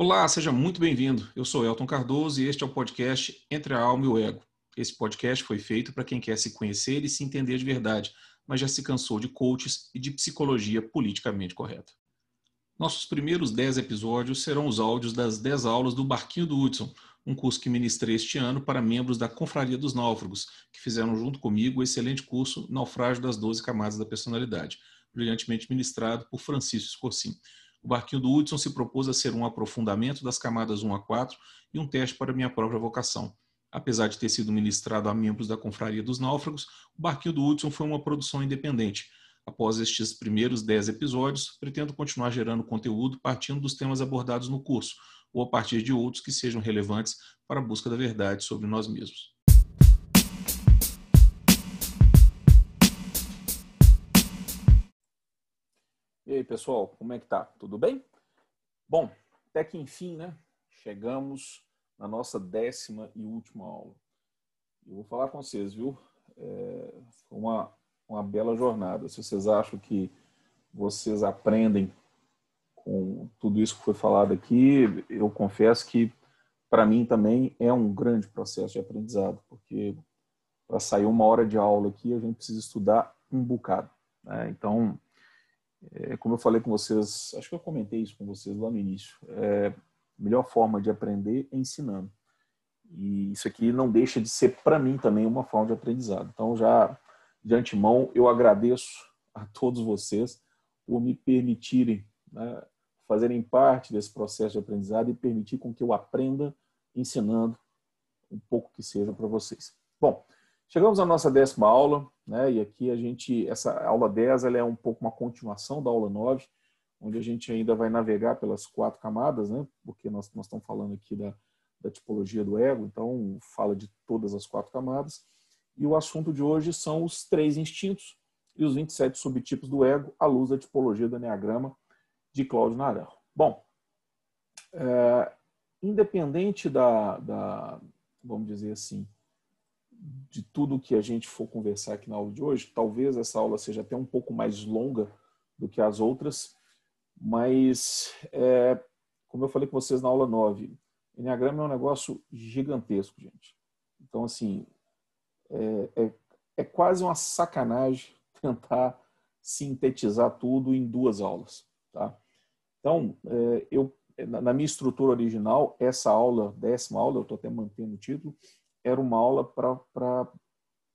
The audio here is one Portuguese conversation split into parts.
Olá, seja muito bem-vindo. Eu sou Elton Cardoso e este é o podcast Entre a Alma e o Ego. Esse podcast foi feito para quem quer se conhecer e se entender de verdade, mas já se cansou de coaches e de psicologia politicamente correta. Nossos primeiros 10 episódios serão os áudios das 10 aulas do Barquinho do Hudson, um curso que ministrei este ano para membros da Confraria dos Náufragos, que fizeram junto comigo o excelente curso Naufrágio das 12 Camadas da Personalidade, brilhantemente ministrado por Francisco Escorcim. O barquinho do Hudson se propôs a ser um aprofundamento das camadas 1 a 4 e um teste para minha própria vocação. Apesar de ter sido ministrado a membros da Confraria dos Náufragos, o barquinho do Hudson foi uma produção independente. Após estes primeiros 10 episódios, pretendo continuar gerando conteúdo partindo dos temas abordados no curso, ou a partir de outros que sejam relevantes para a busca da verdade sobre nós mesmos. E aí, pessoal, como é que tá? Tudo bem? Bom, até que enfim, né? Chegamos na nossa décima e última aula. Eu vou falar com vocês, viu? É, uma, uma bela jornada. Se vocês acham que vocês aprendem com tudo isso que foi falado aqui, eu confesso que para mim também é um grande processo de aprendizado, porque para sair uma hora de aula aqui a gente precisa estudar um bocado. Né? Então, é, como eu falei com vocês, acho que eu comentei isso com vocês lá no início, é, melhor forma de aprender é ensinando. E isso aqui não deixa de ser, para mim, também uma forma de aprendizado. Então, já de antemão, eu agradeço a todos vocês por me permitirem né, fazerem parte desse processo de aprendizado e permitir com que eu aprenda ensinando um pouco que seja para vocês. Bom, Chegamos à nossa décima aula, né? E aqui a gente, essa aula 10, ela é um pouco uma continuação da aula 9, onde a gente ainda vai navegar pelas quatro camadas, né? Porque nós, nós estamos falando aqui da, da tipologia do ego, então fala de todas as quatro camadas. E o assunto de hoje são os três instintos e os 27 subtipos do ego à luz da tipologia do Enneagrama de Cláudio Naranjo. Bom, é, independente da, da, vamos dizer assim, de tudo que a gente for conversar aqui na aula de hoje, talvez essa aula seja até um pouco mais longa do que as outras, mas, é, como eu falei com vocês na aula 9, Enneagrama é um negócio gigantesco, gente. Então, assim, é, é, é quase uma sacanagem tentar sintetizar tudo em duas aulas, tá? Então, é, eu, na minha estrutura original, essa aula, décima aula, eu estou até mantendo o título, era uma aula para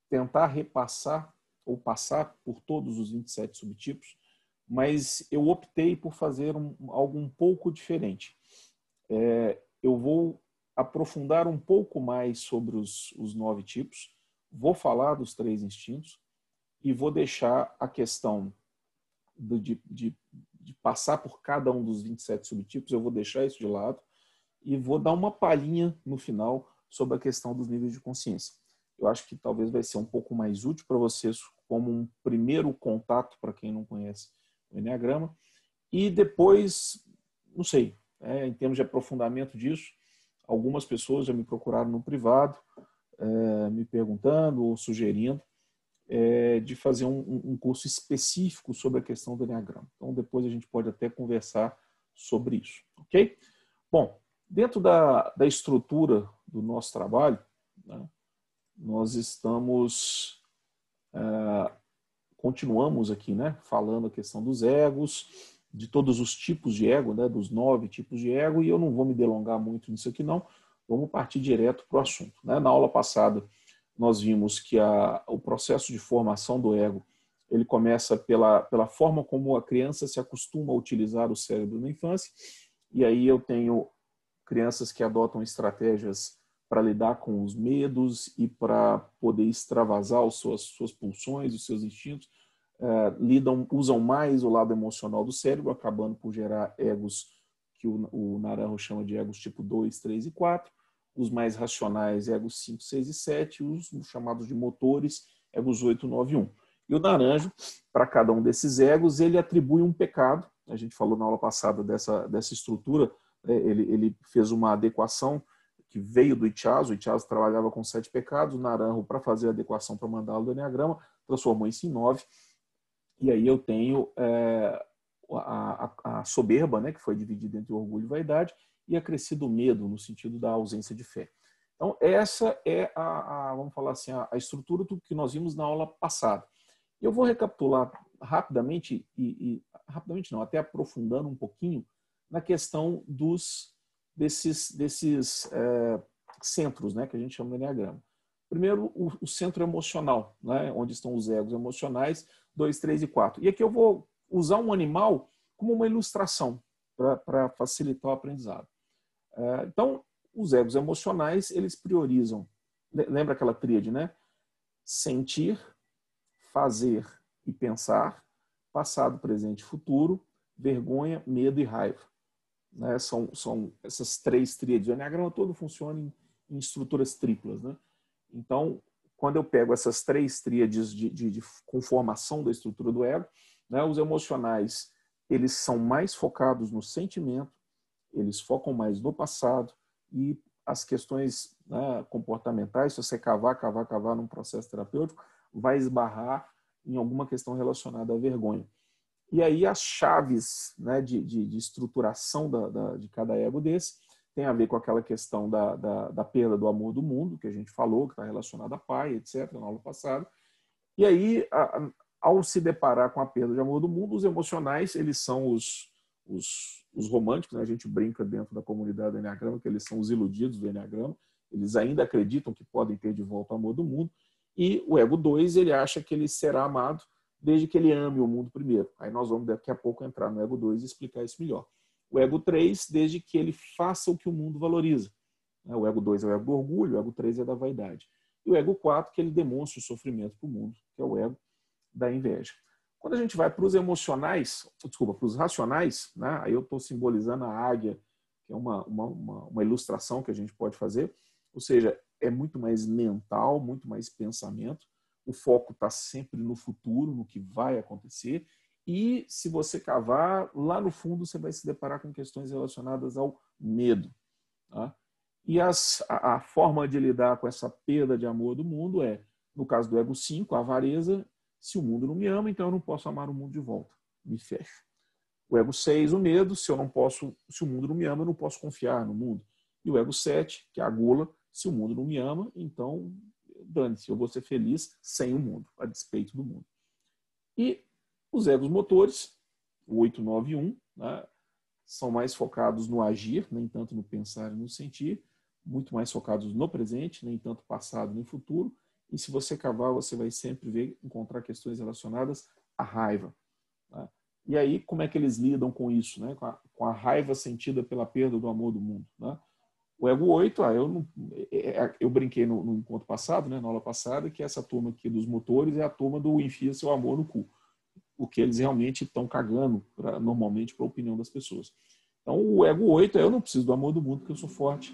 tentar repassar ou passar por todos os 27 subtipos, mas eu optei por fazer um, algo um pouco diferente. É, eu vou aprofundar um pouco mais sobre os, os nove tipos, vou falar dos três instintos e vou deixar a questão do, de, de, de passar por cada um dos 27 subtipos, eu vou deixar isso de lado e vou dar uma palhinha no final sobre a questão dos níveis de consciência. Eu acho que talvez vai ser um pouco mais útil para vocês como um primeiro contato para quem não conhece o Enneagrama. E depois, não sei, é, em termos de aprofundamento disso, algumas pessoas já me procuraram no privado, é, me perguntando ou sugerindo é, de fazer um, um, curso específico sobre a questão do Enneagrama. Então, depois a gente pode até conversar sobre isso, ok? Bom, dentro da, da estrutura do nosso trabalho, né, nós estamos, é, continuamos aqui, né, falando a questão dos egos, de todos os tipos de ego, né, dos nove tipos de ego, e eu não vou me delongar muito nisso aqui não, vamos partir direto para o assunto. Né? Na aula passada, nós vimos que a, o processo de formação do ego ele começa pela, pela forma como a criança se acostuma a utilizar o cérebro na infância, e aí eu tenho crianças que adotam estratégias para lidar com os medos e para poder extravasar as suas, suas pulsões, os seus instintos, é, lidam, usam mais o lado emocional do cérebro, acabando por gerar egos que o, o Naranjo chama de egos tipo 2, 3 e 4, os mais racionais, egos 5, 6 e 7, os chamados de motores, egos 8, 9 e 1. E o Naranjo, para cada um desses egos, ele atribui um pecado, a gente falou na aula passada dessa, dessa estrutura, ele, ele fez uma adequação que veio do Itchazo, o Itchazo trabalhava com sete pecados, o Naranjo, para fazer a adequação para mandá-lo do Enneagrama, transformou isso em nove. E aí eu tenho é, a, a, a, soberba, né, que foi dividida entre orgulho e vaidade, e acrescido o medo, no sentido da ausência de fé. Então, essa é a, a vamos falar assim, a, estrutura do que nós vimos na aula passada. Eu vou recapitular rapidamente, e, e rapidamente não, até aprofundando um pouquinho na questão dos desses, desses é, centros, né, que a gente chama de Enneagrama. Primeiro, o, o, centro emocional, né, onde estão os egos emocionais, 2, 3 e 4. E aqui eu vou usar um animal como uma ilustração para facilitar o aprendizado. É, então, os egos emocionais, eles priorizam, lembra aquela tríade, né? Sentir, fazer e pensar, passado, presente e futuro, vergonha, medo e raiva. Né? São, são essas três tríades. O Enneagrama todo funciona em, em estruturas triplas. Né? Então, quando eu pego essas três tríades de, de, de conformação da estrutura do ego, né, os emocionais eles são mais focados no sentimento, eles focam mais no passado e as questões né, comportamentais, se você cavar, cavar, cavar num processo terapêutico, vai esbarrar em alguma questão relacionada à vergonha. E aí as chaves né, de, de, de estruturação da, da, de cada ego desse tem a ver com aquela questão da, da, da perda do amor do mundo, que a gente falou, que está relacionada a pai, etc., na aula passada. E aí, a, ao se deparar com a perda de amor do mundo, os emocionais, eles são os, os, os românticos, né? a gente brinca dentro da comunidade do Enneagrama, que eles são os iludidos do Enneagrama, eles ainda acreditam que podem ter de volta o amor do mundo, e o ego 2, ele acha que ele será amado desde que ele ame o mundo primeiro. Aí nós vamos daqui a pouco entrar no ego 2 e explicar isso melhor. O ego 3, desde que ele faça o que o mundo valoriza. O ego 2 é o ego do orgulho, o ego 3 é da vaidade. E o ego 4, que ele demonstra o sofrimento para o mundo, que é o ego da inveja. Quando a gente vai para os emocionais, desculpa, para os racionais, né? aí eu estou simbolizando a águia, que é uma, uma, uma, uma ilustração que a gente pode fazer, ou seja, é muito mais mental, muito mais pensamento, o foco está sempre no futuro, no que vai acontecer. E se você cavar, lá no fundo você vai se deparar com questões relacionadas ao medo. Tá? E as, a, a, forma de lidar com essa perda de amor do mundo é, no caso do ego 5, a avareza. Se o mundo não me ama, então eu não posso amar o mundo de volta. Me fecho. O ego 6, o medo. Se eu não posso, se o mundo não me ama, eu não posso confiar no mundo. E o ego 7, que é a gula. Se o mundo não me ama, então dane-se, eu vou ser feliz sem o mundo, a despeito do mundo. E os egos motores, o 8, 9 e 1, né, são mais focados no agir, nem tanto no pensar e no sentir, muito mais focados no presente, nem tanto passado nem futuro. E se você cavar, você vai sempre ver, encontrar questões relacionadas à raiva. Né? E aí, como é que eles lidam com isso, né? com, a, com a raiva sentida pela perda do amor do mundo? Né? O ego 8, ah, eu, não, é, é, eu brinquei no, no, encontro passado, né, na aula passada, que essa turma aqui dos motores é a turma do enfia seu amor no cu. Porque eles realmente estão cagando pra, normalmente para a opinião das pessoas. Então, o ego 8 é eu não preciso do amor do mundo porque eu sou forte.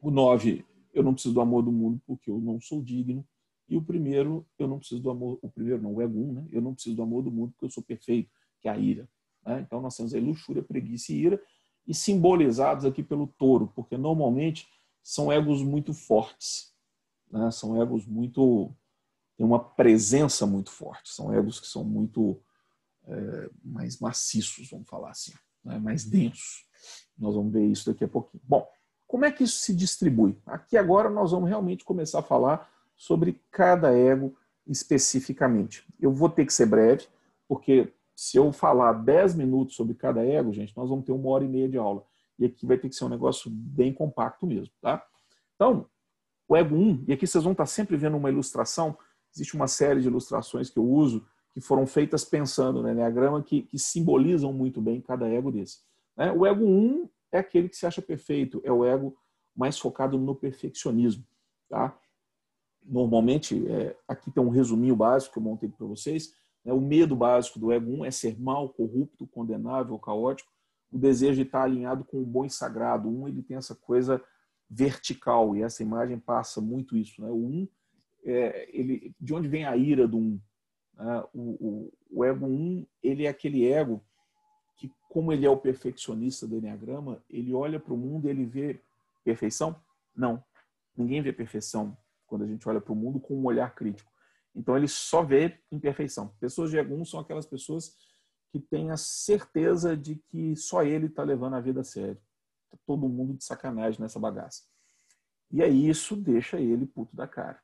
O 9, eu não preciso do amor do mundo porque eu não sou digno. E o primeiro, eu não preciso do amor, o primeiro não, o ego 1, né? Eu não preciso do amor do mundo porque eu sou perfeito, que é a ira. Né? Então, nós temos aí luxúria, preguiça e ira e simbolizados aqui pelo touro, porque normalmente são egos muito fortes, né? são egos muito. têm uma presença muito forte, são egos que são muito é, mais maciços, vamos falar assim, né? mais densos. Nós vamos ver isso daqui a pouquinho. Bom, como é que isso se distribui? Aqui agora nós vamos realmente começar a falar sobre cada ego especificamente. Eu vou ter que ser breve, porque se eu falar 10 minutos sobre cada ego, gente, nós vamos ter uma hora e meia de aula. E aqui vai ter que ser um negócio bem compacto mesmo, tá? Então, o ego 1, e aqui vocês vão estar sempre vendo uma ilustração, existe uma série de ilustrações que eu uso, que foram feitas pensando no Enneagrama, que, que simbolizam muito bem cada ego desse. Né? O ego 1 é aquele que se acha perfeito, é o ego mais focado no perfeccionismo. Tá? Normalmente, é, aqui tem um resuminho básico que eu montei para vocês. Né? O medo básico do ego 1 é ser mal, corrupto, condenável, caótico. O desejo de estar alinhado com o bom e sagrado. O 1 ele tem essa coisa vertical e essa imagem passa muito isso. Né? O 1, é, ele, de onde vem a ira do 1? Né? O, o, o ego 1 ele é aquele ego que, como ele é o perfeccionista do Enneagrama, ele olha para o mundo e ele vê perfeição? Não. Ninguém vê perfeição quando a gente olha para o mundo com um olhar crítico. Então ele só vê imperfeição. Pessoas de Egum são aquelas pessoas que têm a certeza de que só ele está levando a vida a sério. Tá todo mundo de sacanagem nessa bagaça. E aí isso deixa ele puto da cara.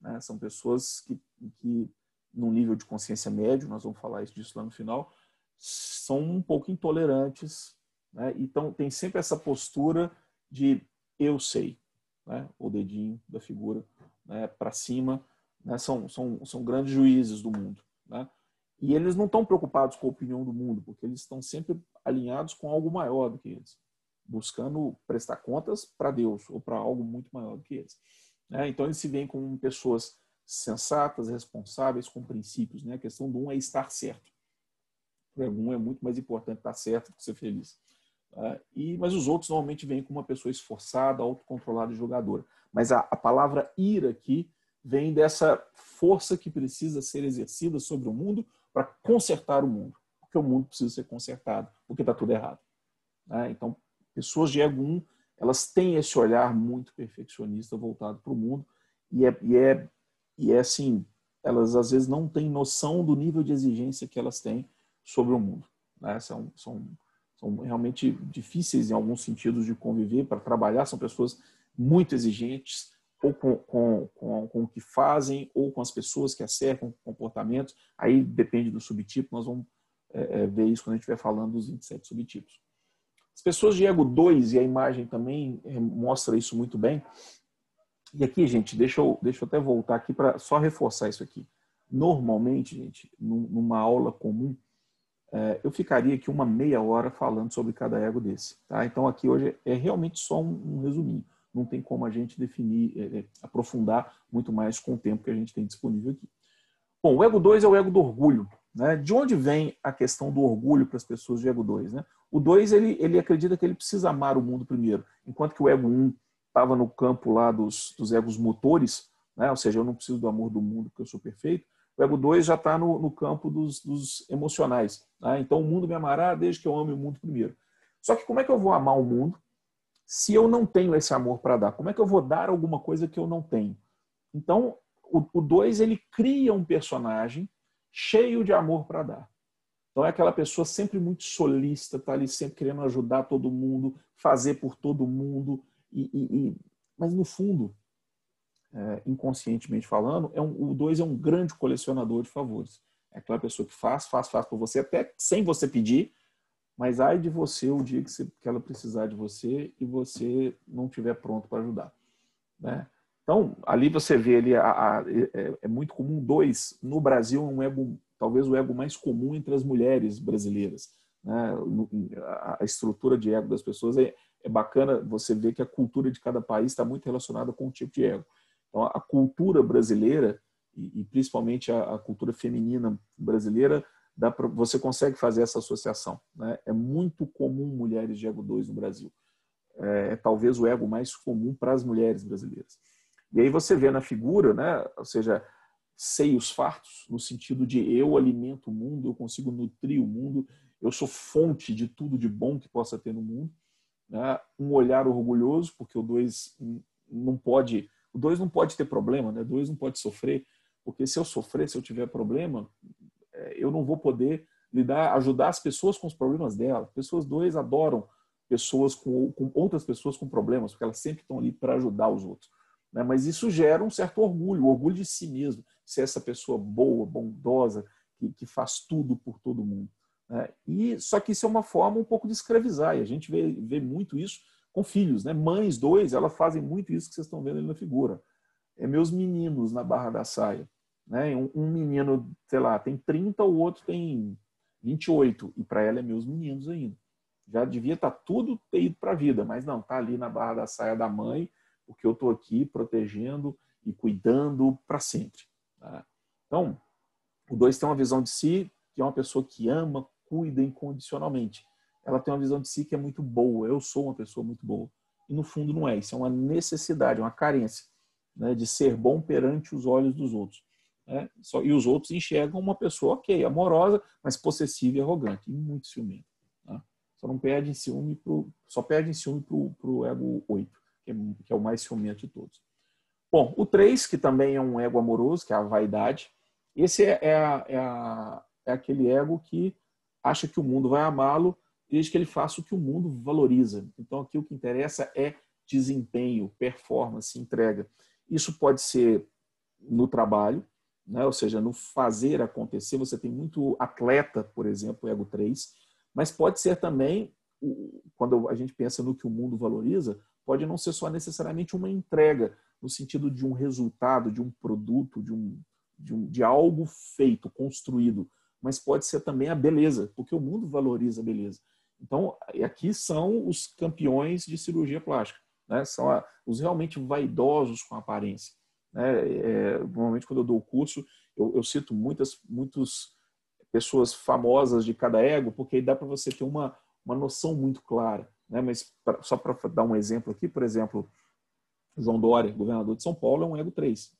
Né? São pessoas que, que, num nível de consciência médio, nós vamos falar isso disso lá no final, são um pouco intolerantes. Né? Então tem sempre essa postura de eu sei, né? o dedinho da figura né? para cima. Né? São, são, são grandes juízes do mundo. Né? E eles não estão preocupados com a opinião do mundo, porque eles estão sempre alinhados com algo maior do que eles, buscando prestar contas para Deus ou para algo muito maior do que eles. Né? Então eles se veem como pessoas sensatas, responsáveis, com princípios. Né? A questão do um é estar certo. Para algum é muito mais importante estar certo do que ser feliz. Tá? E, mas os outros normalmente vêm com uma pessoa esforçada, autocontrolada e jogadora. Mas a, a palavra ira aqui vem dessa força que precisa ser exercida sobre o mundo para consertar o mundo, porque o mundo precisa ser consertado, porque está tudo errado. Né? Então, pessoas de ego 1, elas têm esse olhar muito perfeccionista voltado para o mundo e é, e, é, e é assim, elas às vezes não têm noção do nível de exigência que elas têm sobre o mundo. Né? São, são, são realmente difíceis em alguns sentidos de conviver, para trabalhar, são pessoas muito exigentes, ou com, com, com, com, o que fazem, ou com as pessoas que acertam comportamentos. Aí depende do subtipo, nós vamos é, é ver isso quando a gente estiver falando dos 27 subtipos. As pessoas de ego 2, e a imagem também é, mostra isso muito bem. E aqui, gente, deixa eu, deixa eu até voltar aqui para só reforçar isso aqui. Normalmente, gente, numa aula comum, é, eu ficaria aqui uma meia hora falando sobre cada ego desse. Tá? Então, aqui hoje é realmente só um, um resuminho não tem como a gente definir, é, é, aprofundar muito mais com o tempo que a gente tem disponível aqui. Bom, o ego 2 é o ego do orgulho. Né? De onde vem a questão do orgulho para as pessoas de ego 2? Né? O 2 ele, ele acredita que ele precisa amar o mundo primeiro, enquanto que o ego 1 um estava no campo lá dos, dos egos motores, né? ou seja, eu não preciso do amor do mundo porque eu sou perfeito. O ego 2 já está no, no, campo dos, dos emocionais. Né? Então o mundo me amará desde que eu ame o mundo primeiro. Só que como é que eu vou amar o mundo se eu não tenho esse amor para dar? Como é que eu vou dar alguma coisa que eu não tenho? Então, o 2 ele cria um personagem cheio de amor para dar. Então é aquela pessoa sempre muito solista, tá ali sempre querendo ajudar todo mundo, fazer por todo mundo, e, e, e... mas no fundo, é, inconscientemente falando, é um, o dois é um grande colecionador de favores. É aquela pessoa que faz, faz, faz por você, até sem você pedir, mas ai de você o dia que, você, que ela precisar de você e você não estiver pronto para ajudar. Né? Então, ali você vê ali, a, a, é, é, muito comum dois. No Brasil, um ego, talvez o ego mais comum entre as mulheres brasileiras. Né? A, a estrutura de ego das pessoas é, é bacana você ver que a cultura de cada país está muito relacionada com o tipo de ego. Então, a cultura brasileira, e, e principalmente a, a cultura feminina brasileira, dá pra, você consegue fazer essa associação. Né? É muito comum mulheres de ego 2 no Brasil. É, é talvez o ego mais comum para as mulheres brasileiras. E aí você vê na figura, né, ou seja, seios fartos, no sentido de eu alimento o mundo, eu consigo nutrir o mundo, eu sou fonte de tudo de bom que possa ter no mundo. Né? Um olhar orgulhoso, porque o dois não pode, o dois não pode ter problema, né? O dois não pode sofrer, porque se eu sofrer, se eu tiver problema, eu não vou poder lidar, ajudar as pessoas com os problemas dela. Pessoas dois adoram pessoas com, com outras pessoas com problemas, porque elas sempre estão ali para ajudar os outros. Né? Mas isso gera um certo orgulho, orgulho de si mesmo, ser essa pessoa boa, bondosa, que, que faz tudo por todo mundo. Né? E só que isso é uma forma um pouco de escravizar, e a gente vê, vê muito isso com filhos, né? Mães dois, elas fazem muito isso que vocês estão vendo ali na figura. É meus meninos na barra da saia. Né? Um, um menino, sei lá, tem 30, o outro tem 28, e para ela é meus meninos ainda. Já devia estar tá tudo ter ido para a vida, mas não, tá ali na barra da saia da mãe, porque eu estou aqui protegendo e cuidando para sempre. Tá? Então, o dois tem uma visão de si que é uma pessoa que ama, cuida incondicionalmente. Ela tem uma visão de si que é muito boa. Eu sou uma pessoa muito boa. E no fundo não é. Isso é uma necessidade, uma carência né, de ser bom perante os olhos dos outros. Né? Só, e os outros enxergam uma pessoa, ok, amorosa, mas possessiva e arrogante, e muito ciumenta. Tá? Só não perde em ciúme pro, só perde em ciúme para o ego 8, que é, que é o mais ciumento de todos. Bom, o 3, que também é um ego amoroso, que é a vaidade, esse é, é, a, é, a, é aquele ego que acha que o mundo vai amá-lo desde que ele faça o que o mundo valoriza. Então, aqui o que interessa é desempenho, performance, entrega. Isso pode ser no trabalho, né? ou seja, no fazer acontecer. Você tem muito atleta, por exemplo, Ego 3, mas pode ser também, quando a gente pensa no que o mundo valoriza, pode não ser só necessariamente uma entrega, no sentido de um resultado, de um produto, de, um, de, um, de algo feito, construído, mas pode ser também a beleza, porque o mundo valoriza a beleza. Então, aqui são os campeões de cirurgia plástica, né? são a, os realmente vaidosos com aparência. Né? É, normalmente, quando eu dou o curso, eu, eu cito muitas, muitas pessoas famosas de cada ego, porque aí dá para você ter uma, uma noção muito clara. Né? Mas pra, só para dar um exemplo aqui, por exemplo, João Dória, governador de São Paulo, é um ego 3.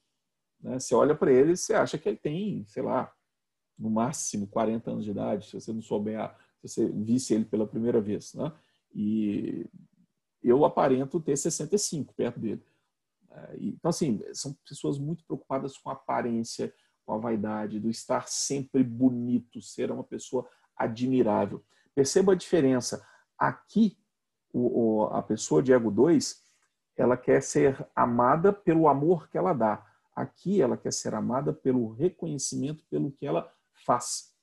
Né? Você olha para ele você acha que ele tem, sei lá, no máximo 40 anos de idade, se você não souber, se você visse ele pela primeira vez. Né? E eu aparento ter 65 perto dele. É, então, assim, são pessoas muito preocupadas com a aparência, com a vaidade, do estar sempre bonito, ser uma pessoa admirável. Perceba a diferença. Aqui, o, a pessoa de ego 2, ela quer ser amada pelo amor que ela dá. Aqui, ela quer ser amada pelo reconhecimento pelo que ela faz.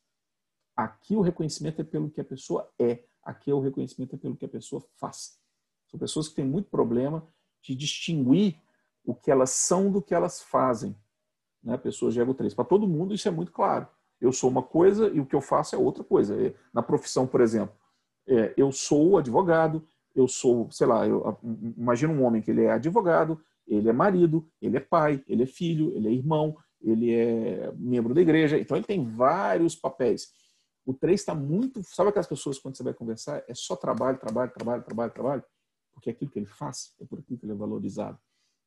Aqui, o reconhecimento é pelo que a pessoa é. Aqui, o reconhecimento é pelo que a pessoa faz. São pessoas que têm muito problema de distinguir o que elas são do que elas fazem. Né? Pessoas de ego 3. Para todo mundo, isso é muito claro. Eu sou uma coisa e o que eu faço é outra coisa. É, na profissão, por exemplo, é, eu sou advogado, eu sou, sei lá, eu, imagina um homem que ele é advogado, ele é marido, ele é pai, ele é filho, ele é irmão, ele é membro da igreja, então ele tem vários papéis. O 3 está muito. Sabe aquelas pessoas quando você vai conversar? É só trabalho, trabalho, trabalho, trabalho, trabalho? Porque é aquilo que ele faz, é por aquilo que ele é valorizado.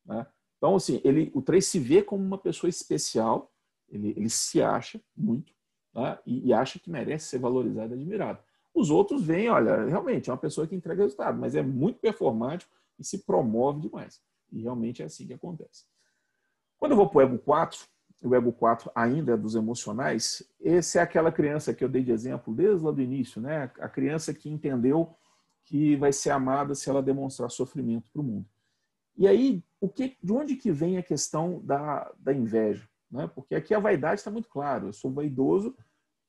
Né? Então, assim, ele, o 3 se vê como uma pessoa especial, ele, ele se acha muito, né? e, e, acha que merece ser valorizado e admirado. Os outros veem, olha, realmente é uma pessoa que entrega resultado, mas é muito performático e se promove demais. E realmente é assim que acontece. Quando eu vou para o ego 4, o ego 4 ainda é dos emocionais, esse é aquela criança que eu dei de exemplo desde lá do início, né? A criança que entendeu que vai ser amada se ela demonstrar sofrimento para o mundo. E aí, o que, de onde que vem a questão da, da inveja? Né? Porque aqui a vaidade está muito claro. Eu sou vaidoso,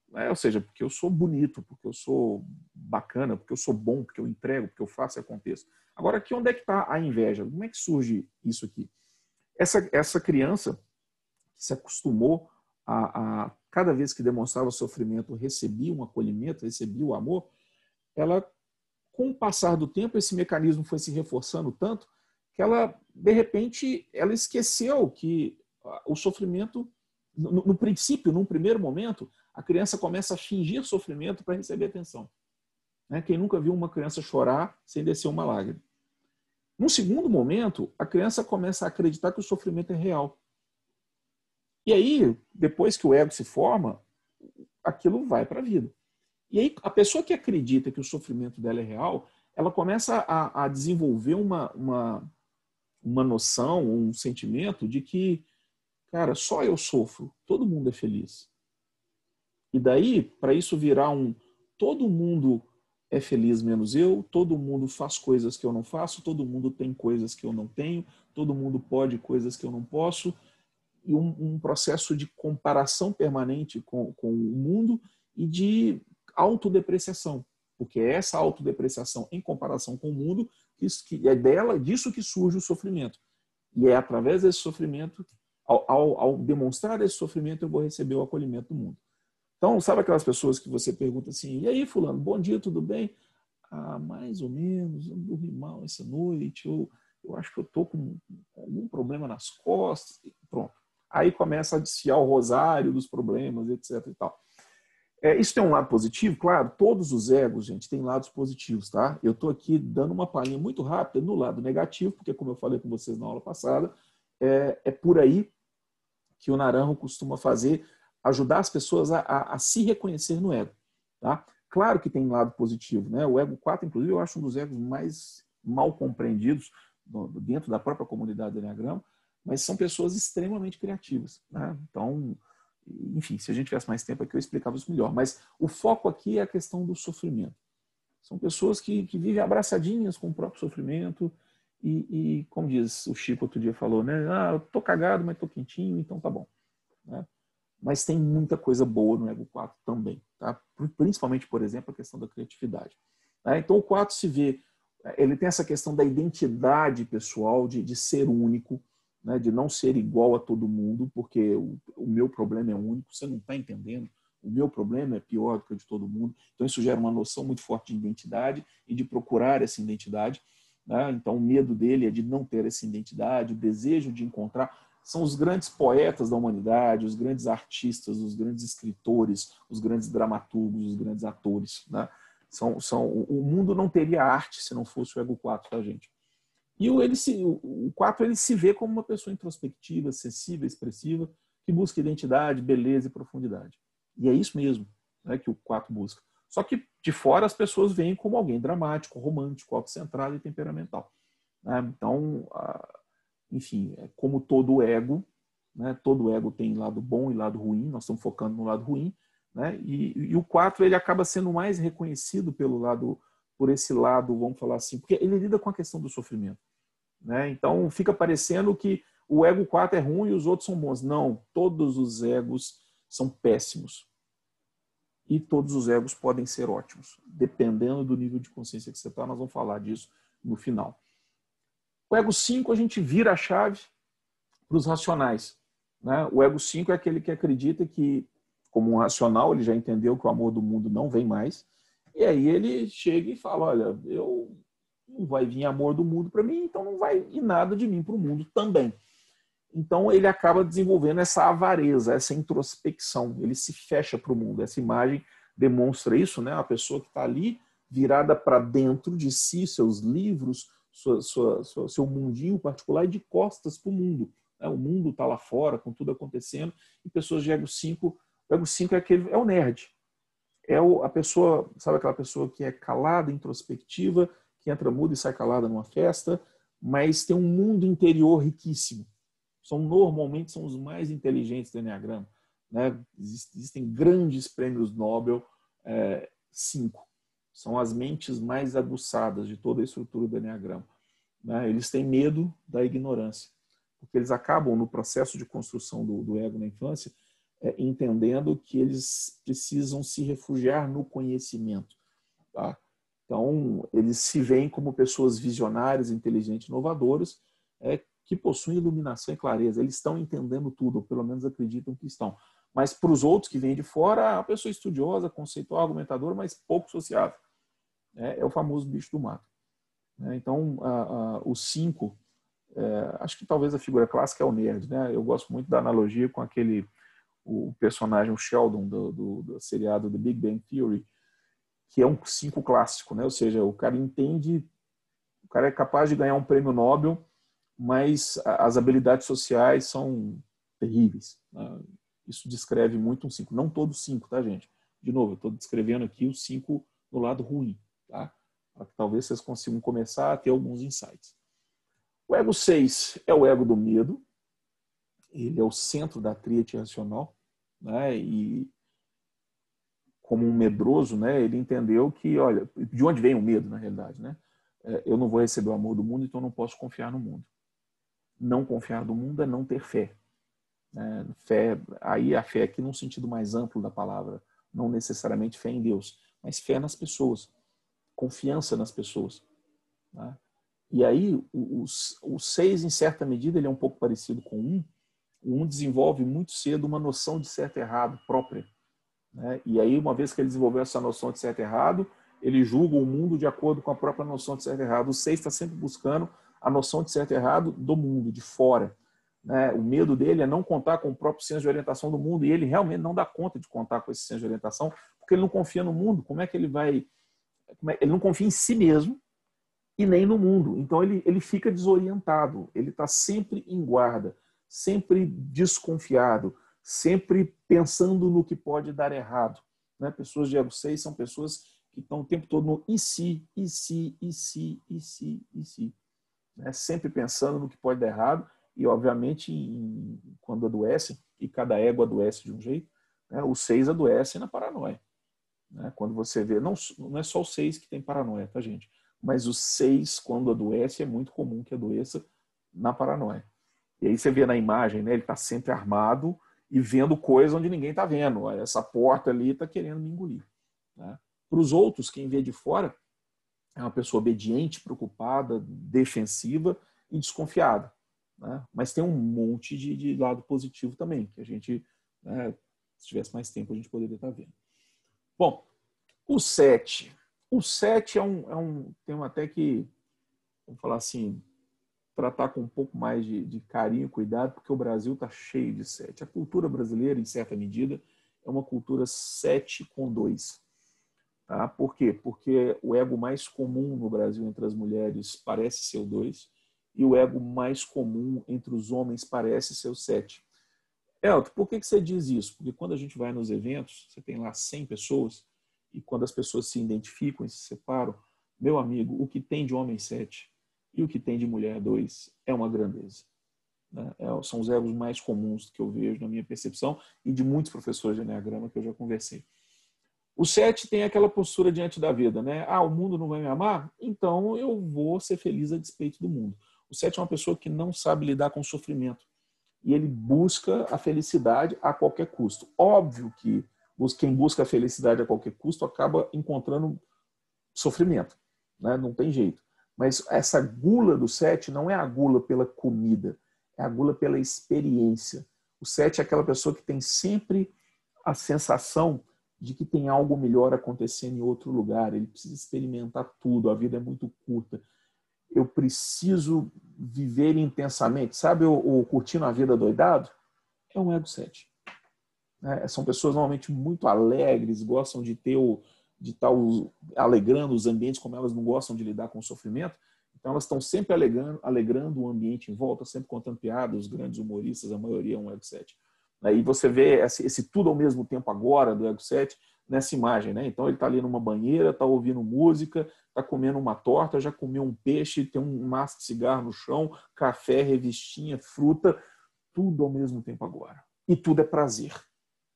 né? ou seja, porque eu sou bonito, porque eu sou bacana, porque eu sou bom, porque eu entrego, porque eu faço e aconteço. Agora, aqui onde é que está a inveja? Como é que surge isso aqui? Essa, essa criança que se acostumou a, a, cada vez que demonstrava sofrimento, recebia um acolhimento, recebia o amor, ela, com o passar do tempo, esse mecanismo foi se reforçando tanto que ela, de repente, ela esqueceu que o sofrimento, no, no princípio, num primeiro momento, a criança começa a fingir sofrimento para receber atenção. Né? Quem nunca viu uma criança chorar sem descer uma lágrima? Num segundo momento, a criança começa a acreditar que o sofrimento é real. E aí, depois que o ego se forma, aquilo vai para a vida. E aí, a pessoa que acredita que o sofrimento dela é real, ela começa a, a desenvolver uma, uma, uma noção, um sentimento de que, cara, só eu sofro, todo mundo é feliz. E daí, para isso virar um todo mundo é feliz menos eu, todo mundo faz coisas que eu não faço, todo mundo tem coisas que eu não tenho, todo mundo pode coisas que eu não posso, e um, um processo de comparação permanente com, com o mundo e de autodepreciação, porque é essa autodepreciação em comparação com o mundo que é dela, disso que surge o sofrimento. E é através desse sofrimento, ao, ao, ao, demonstrar esse sofrimento, eu vou receber o acolhimento do mundo. Então, sabe aquelas pessoas que você pergunta assim, e aí, fulano, bom dia, tudo bem? Ah, mais ou menos, eu dormi mal essa noite, ou eu acho que eu estou com algum problema nas costas, pronto. Aí começa a desfiar o rosário dos problemas, etc e tal. É, isso tem um lado positivo? Claro, todos os egos, gente, têm lados positivos, tá? Eu estou aqui dando uma palhinha muito rápida no lado negativo, porque, como eu falei com vocês na aula passada, é, é por aí que o Naranjo costuma fazer, ajudar as pessoas a, a, a, se reconhecer no ego, tá? Claro que tem lado positivo, né? O ego 4, inclusive, eu acho um dos egos mais mal compreendidos dentro da própria comunidade do Enneagrama, mas são pessoas extremamente criativas, né? Então, enfim, se a gente tivesse mais tempo aqui, eu explicava isso melhor. Mas o foco aqui é a questão do sofrimento. São pessoas que, que vivem abraçadinhas com o próprio sofrimento e, e, como diz o Chico outro dia falou, né? Ah, eu tô cagado, mas tô quentinho, então tá bom. Né? Mas tem muita coisa boa no Ego 4 também, tá? Principalmente, por exemplo, a questão da criatividade. Né? Então o 4 se vê, ele tem essa questão da identidade pessoal, de, de ser único, né? de não ser igual a todo mundo, porque o, o meu problema é único, você não está entendendo o meu problema é pior do que o de todo mundo. Então, isso gera uma noção muito forte de identidade e de procurar essa identidade. Né? Então, o medo dele é de não ter essa identidade, o desejo de encontrar. São os grandes poetas da humanidade, os grandes artistas, os grandes escritores, os grandes dramaturgos, os grandes atores. Né? São, são, o mundo não teria arte se não fosse o ego 4 da gente. E o, ele se, o 4 ele se vê como uma pessoa introspectiva, sensível, expressiva, que busca identidade, beleza e profundidade. E é isso mesmo né, que o 4 busca. Só que de fora as pessoas veem como alguém dramático, romântico, autocentrado e temperamental. Né? Então, enfim, é como todo ego, né? todo ego tem lado bom e lado ruim, nós estamos focando no lado ruim, né? e, e o 4 ele acaba sendo mais reconhecido pelo lado, por esse lado, vamos falar assim, porque ele lida com a questão do sofrimento. Né? Então fica parecendo que o ego 4 é ruim e os outros são bons. Não, todos os egos são péssimos. E todos os egos podem ser ótimos, dependendo do nível de consciência que você está. Nós vamos falar disso no final. O ego 5, a gente vira a chave para os racionais. Né? O ego 5 é aquele que acredita que, como um racional, ele já entendeu que o amor do mundo não vem mais. E aí ele chega e fala: Olha, eu não vai vir amor do mundo para mim, então não vai ir nada de mim para o mundo também. Então ele acaba desenvolvendo essa avareza, essa introspecção. Ele se fecha para o mundo. Essa imagem demonstra isso, né? A pessoa que está ali virada para dentro de si, seus livros, sua, sua, sua, seu mundinho particular e de costas para o mundo. Né? O mundo está lá fora, com tudo acontecendo, e pessoas de ego 5. O ego 5 é, aquele, é o nerd. É o, a pessoa, sabe aquela pessoa que é calada, introspectiva, que entra muda e sai calada numa festa, mas tem um mundo interior riquíssimo são normalmente são os mais inteligentes do Enneagrama. Né? Existem grandes prêmios Nobel, é, cinco. São as mentes mais aguçadas de toda a estrutura do Enneagrama. Né? Eles têm medo da ignorância, porque eles acabam, no processo de construção do, do ego na infância, é, entendendo que eles precisam se refugiar no conhecimento. Tá? Então, eles se veem como pessoas visionárias, inteligentes, inovadoras, é, que possuem iluminação e clareza. Eles estão entendendo tudo, ou pelo menos acreditam que estão. Mas para os outros que vêm de fora, a pessoa estudiosa, conceitual, argumentadora, mas pouco sociável. É, é o famoso bicho do mato. É, então, a, a, os cinco, é, acho que talvez a figura clássica é o nerd. Né? Eu gosto muito da analogia com aquele o personagem o Sheldon do, do, do seriado The Big Bang Theory, que é um cinco clássico, né? Ou seja, o cara entende, o cara é capaz de ganhar um prêmio Nobel mas as habilidades sociais são terríveis. Né? Isso descreve muito um 5. Não todos cinco, tá, gente? De novo, eu estou descrevendo aqui os cinco no lado ruim, tá? Para que talvez vocês consigam começar a ter alguns insights. O ego 6 é o ego do medo. Ele é o centro da tríade racional, né? E como um medroso, né? Ele entendeu que, olha, de onde vem o medo, na realidade, né? É, eu não vou receber o amor do mundo, então não posso confiar no mundo não confiar no mundo é não ter fé. É, fé, aí a fé aqui num sentido mais amplo da palavra, não necessariamente fé em Deus, mas fé nas pessoas, confiança nas pessoas. Né? E aí o, o, o seis, em certa medida, ele é um pouco parecido com um. O um desenvolve muito cedo uma noção de certo e errado própria. Né? E aí, uma vez que ele desenvolveu essa noção de certo e errado, ele julga o mundo de acordo com a própria noção de certo e errado. O seis está sempre buscando a noção de certo e errado do mundo, de fora. Né? O medo dele é não contar com o próprio senso de orientação do mundo e ele realmente não dá conta de contar com esse senso de orientação porque ele não confia no mundo. Como é que ele vai. É... Ele não confia em si mesmo e nem no mundo. Então ele, ele fica desorientado, ele está sempre em guarda, sempre desconfiado, sempre pensando no que pode dar errado. Né? Pessoas de ego 6 são pessoas que estão o tempo todo no e se, e se, e se, e se, e se né? sempre pensando no que pode dar errado e, obviamente, quando adoece, e cada ego adoece de um jeito, né? os seis adoecem na paranoia. Né? Quando você vê, não, não é só o 6 que tem paranoia, tá, gente? Mas o 6, quando adoece, é muito comum que adoeça na paranoia. E aí você vê na imagem, né? Ele está sempre armado e vendo coisa onde ninguém está vendo. Essa porta ali está querendo me engolir. Né? Para os outros, quem vê de fora, é uma pessoa obediente, preocupada, defensiva e desconfiada. Né? Mas tem um monte de, de, lado positivo também, que a gente, né, se tivesse mais tempo, a gente poderia estar tá vendo. Bom, o 7. O 7 é um, é um tema até que, vamos falar assim, tratar com um pouco mais de, de carinho e cuidado, porque o Brasil está cheio de 7. A cultura brasileira, em certa medida, é uma cultura 7 com 2. Tá? Por quê? Porque o ego mais comum no Brasil entre as mulheres parece ser o 2 e o ego mais comum entre os homens parece ser o 7. Elton, por que, que você diz isso? Porque quando a gente vai nos eventos, você tem lá 100 pessoas, e quando as pessoas se identificam e se separam, meu amigo, o que tem de homem 7 e o que tem de mulher 2 é uma grandeza. Né? É, são os egos mais comuns que eu vejo na minha percepção e de muitos professores de Enneagrama que eu já conversei. O 7 tem aquela postura diante da vida, né? Ah, o mundo não vai me amar? Então eu vou ser feliz a despeito do mundo. O 7 é uma pessoa que não sabe lidar com o sofrimento e ele busca a felicidade a qualquer custo. Óbvio que quem busca a felicidade a qualquer custo acaba encontrando sofrimento, né? não tem jeito. Mas essa gula do sete não é a gula pela comida, é a gula pela experiência. O sete é aquela pessoa que tem sempre a sensação de que tem algo melhor acontecendo em outro lugar. Ele precisa experimentar tudo, a vida é muito curta. Eu preciso viver intensamente. Sabe o, o curtindo a vida doidado? É um ego 7. É, são pessoas normalmente muito alegres, gostam de ter o, de estar alegrando os ambientes como elas não gostam de lidar com o sofrimento. Então elas estão sempre alegrando, alegrando o ambiente em volta, sempre contando piadas, os grandes humoristas, a maioria é um ego 7. Aí você vê esse, esse, tudo ao mesmo tempo agora do ego 7 nessa imagem, né? Então ele está ali numa banheira, está ouvindo música, está comendo uma torta, já comeu um peixe, tem um maço de cigarro no chão, café, revistinha, fruta, tudo ao mesmo tempo agora. E tudo é prazer.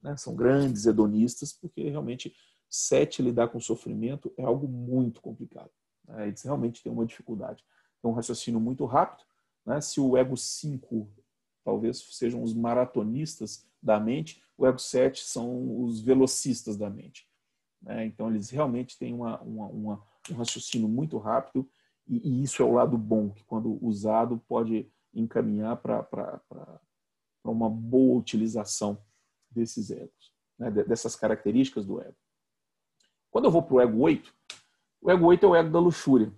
Né? São grandes hedonistas, porque realmente sete lidar com sofrimento é algo muito complicado. Né? Eles realmente têm uma dificuldade. É um raciocínio muito rápido. Né? Se o ego 5 talvez sejam os maratonistas da mente, o ego 7 são os velocistas da mente. Né? Então, eles realmente têm uma, uma, uma, um raciocínio muito rápido e, e, isso é o lado bom, que quando usado pode encaminhar para uma boa utilização desses egos, né? dessas características do ego. Quando eu vou para o ego 8, o ego 8 é o ego da luxúria.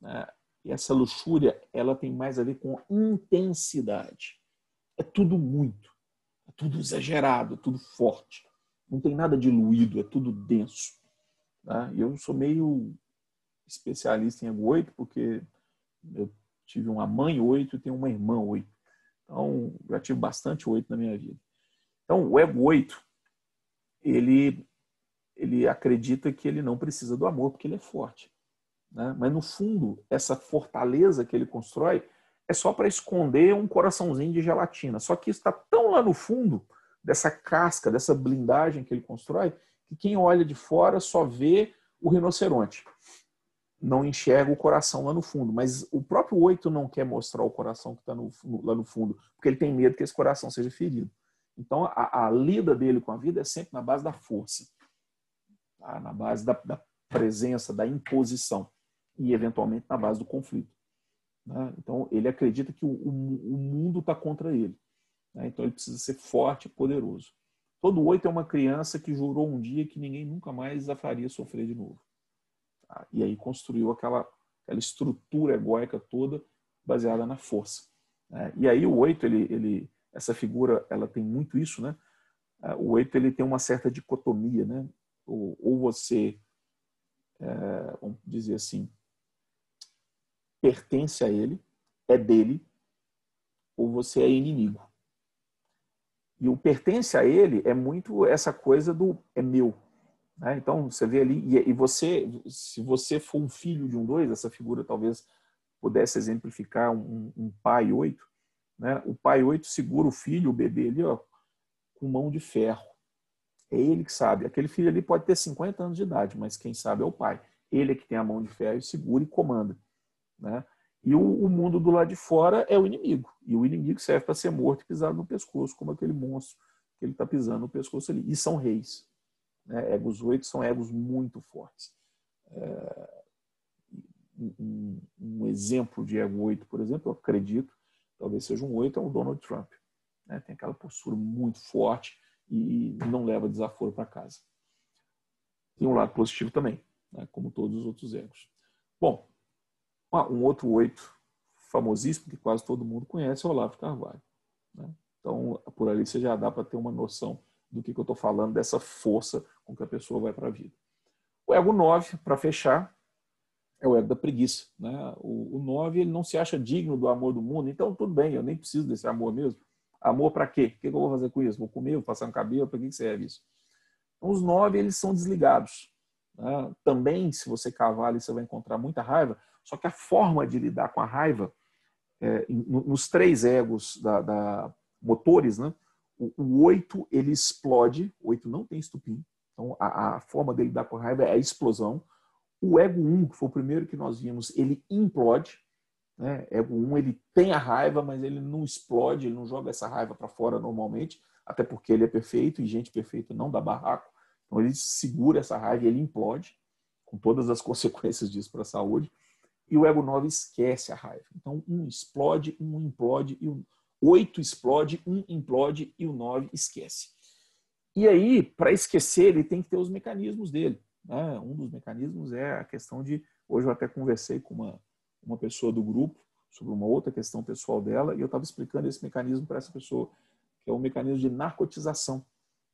Né? E essa luxúria, ela tem mais a ver com intensidade. É tudo muito, é tudo exagerado, é tudo forte. Não tem nada diluído, é tudo denso. Tá? E eu sou meio especialista em ego 8, porque eu tive uma mãe 8 e tenho uma irmã 8. Então, já tive bastante 8 na minha vida. Então, o ego 8, ele ele acredita que ele não precisa do amor porque ele é forte. Né? Mas no fundo, essa fortaleza que ele constrói é só para esconder um coraçãozinho de gelatina. Só que está tão lá no fundo dessa casca, dessa blindagem que ele constrói, que quem olha de fora só vê o rinoceronte. Não enxerga o coração lá no fundo. Mas o próprio oito não quer mostrar o coração que está lá no fundo, porque ele tem medo que esse coração seja ferido. Então a, a lida dele com a vida é sempre na base da força tá? na base da, da, presença, da imposição e, eventualmente, na base do conflito. Né? Então, ele acredita que o, o, o mundo está contra ele. Né? Então, ele precisa ser forte e poderoso. Todo oito é uma criança que jurou um dia que ninguém nunca mais a faria sofrer de novo. Tá? E aí construiu aquela, aquela estrutura egóica toda baseada na força. Né? E aí o oito, ele, ele, essa figura, ela tem muito isso, né? O oito ele tem uma certa dicotomia, né? Ou, ou você, é, vamos dizer assim, pertence a ele, é dele, ou você é inimigo. E o pertence a ele é muito essa coisa do é meu. Né? Então, você vê ali, e, você, se você for um filho de um dois, essa figura talvez pudesse exemplificar um, um pai oito, né? o pai oito segura o filho, o bebê ali, ó, com mão de ferro. É ele que sabe. Aquele filho ali pode ter 50 anos de idade, mas quem sabe é o pai. Ele é que tem a mão de ferro e segura e comanda. Né? E o, o, mundo do lado de fora é o inimigo. E o inimigo serve para ser morto e pisado no pescoço, como aquele monstro que ele está pisando no pescoço ali. E são reis. Né? Egos oito são egos muito fortes. É... Um, um, exemplo de ego 8, por exemplo, eu acredito, talvez seja um 8, é o Donald Trump. Né? Tem aquela postura muito forte e não leva desaforo para casa. Tem um lado positivo também, né? como todos os outros egos. Bom, um outro 8 famosíssimo que quase todo mundo conhece é o Olavo Carvalho. Né? Então, por ali você já dá para ter uma noção do que, que eu estou falando, dessa força com que a pessoa vai para a vida. O ego 9, para fechar, é o ego da preguiça. Né? O, o 9 ele não se acha digno do amor do mundo, então tudo bem, eu nem preciso desse amor mesmo. Amor para quê? O que eu vou fazer com isso? Vou comer, vou passar um cabelo, para que serve isso? Então, os 9 eles são desligados. Né? Também, se você cavar ali, você vai encontrar muita raiva, só que a forma de lidar com a raiva, é, nos três egos da, da motores, né? o, o 8 ele explode, o 8 não tem estupim, então a, a forma dele lidar com a raiva é a explosão. O ego 1, que foi o primeiro que nós vimos, ele implode. Né? Ego 1, ele tem a raiva, mas ele não explode, ele não joga essa raiva para fora normalmente, até porque ele é perfeito e gente perfeita não dá barraco. Então ele segura essa raiva e ele implode, com todas as consequências disso para a saúde. E o ego 9 esquece a raiva. Então um explode, um implode, e o 8 explode, um implode e o 9 esquece. E aí, para esquecer, ele tem que ter os mecanismos dele. Né? Um dos mecanismos é a questão de. Hoje eu até conversei com uma, uma pessoa do grupo sobre uma outra questão pessoal dela e eu estava explicando esse mecanismo para essa pessoa, que é o mecanismo de narcotização.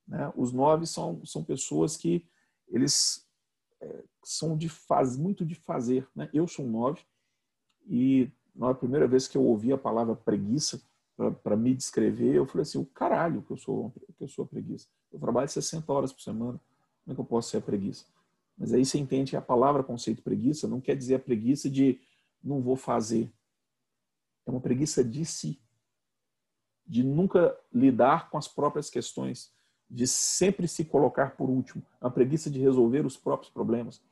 Né? Os nove são, são pessoas que eles é, são de faz, muito de fazer. Né? Eu sou um nove e na primeira vez que eu ouvi a palavra preguiça, para me descrever, eu falei assim, o caralho que eu sou que eu sou preguiça. Eu trabalho 60 horas por semana, como é que eu posso ser preguiça? Mas aí você entende que a palavra conceito preguiça não quer dizer a preguiça de não vou fazer. É uma preguiça de si. De nunca lidar com as próprias questões, de sempre se colocar por último. Uma preguiça de resolver os próprios problemas.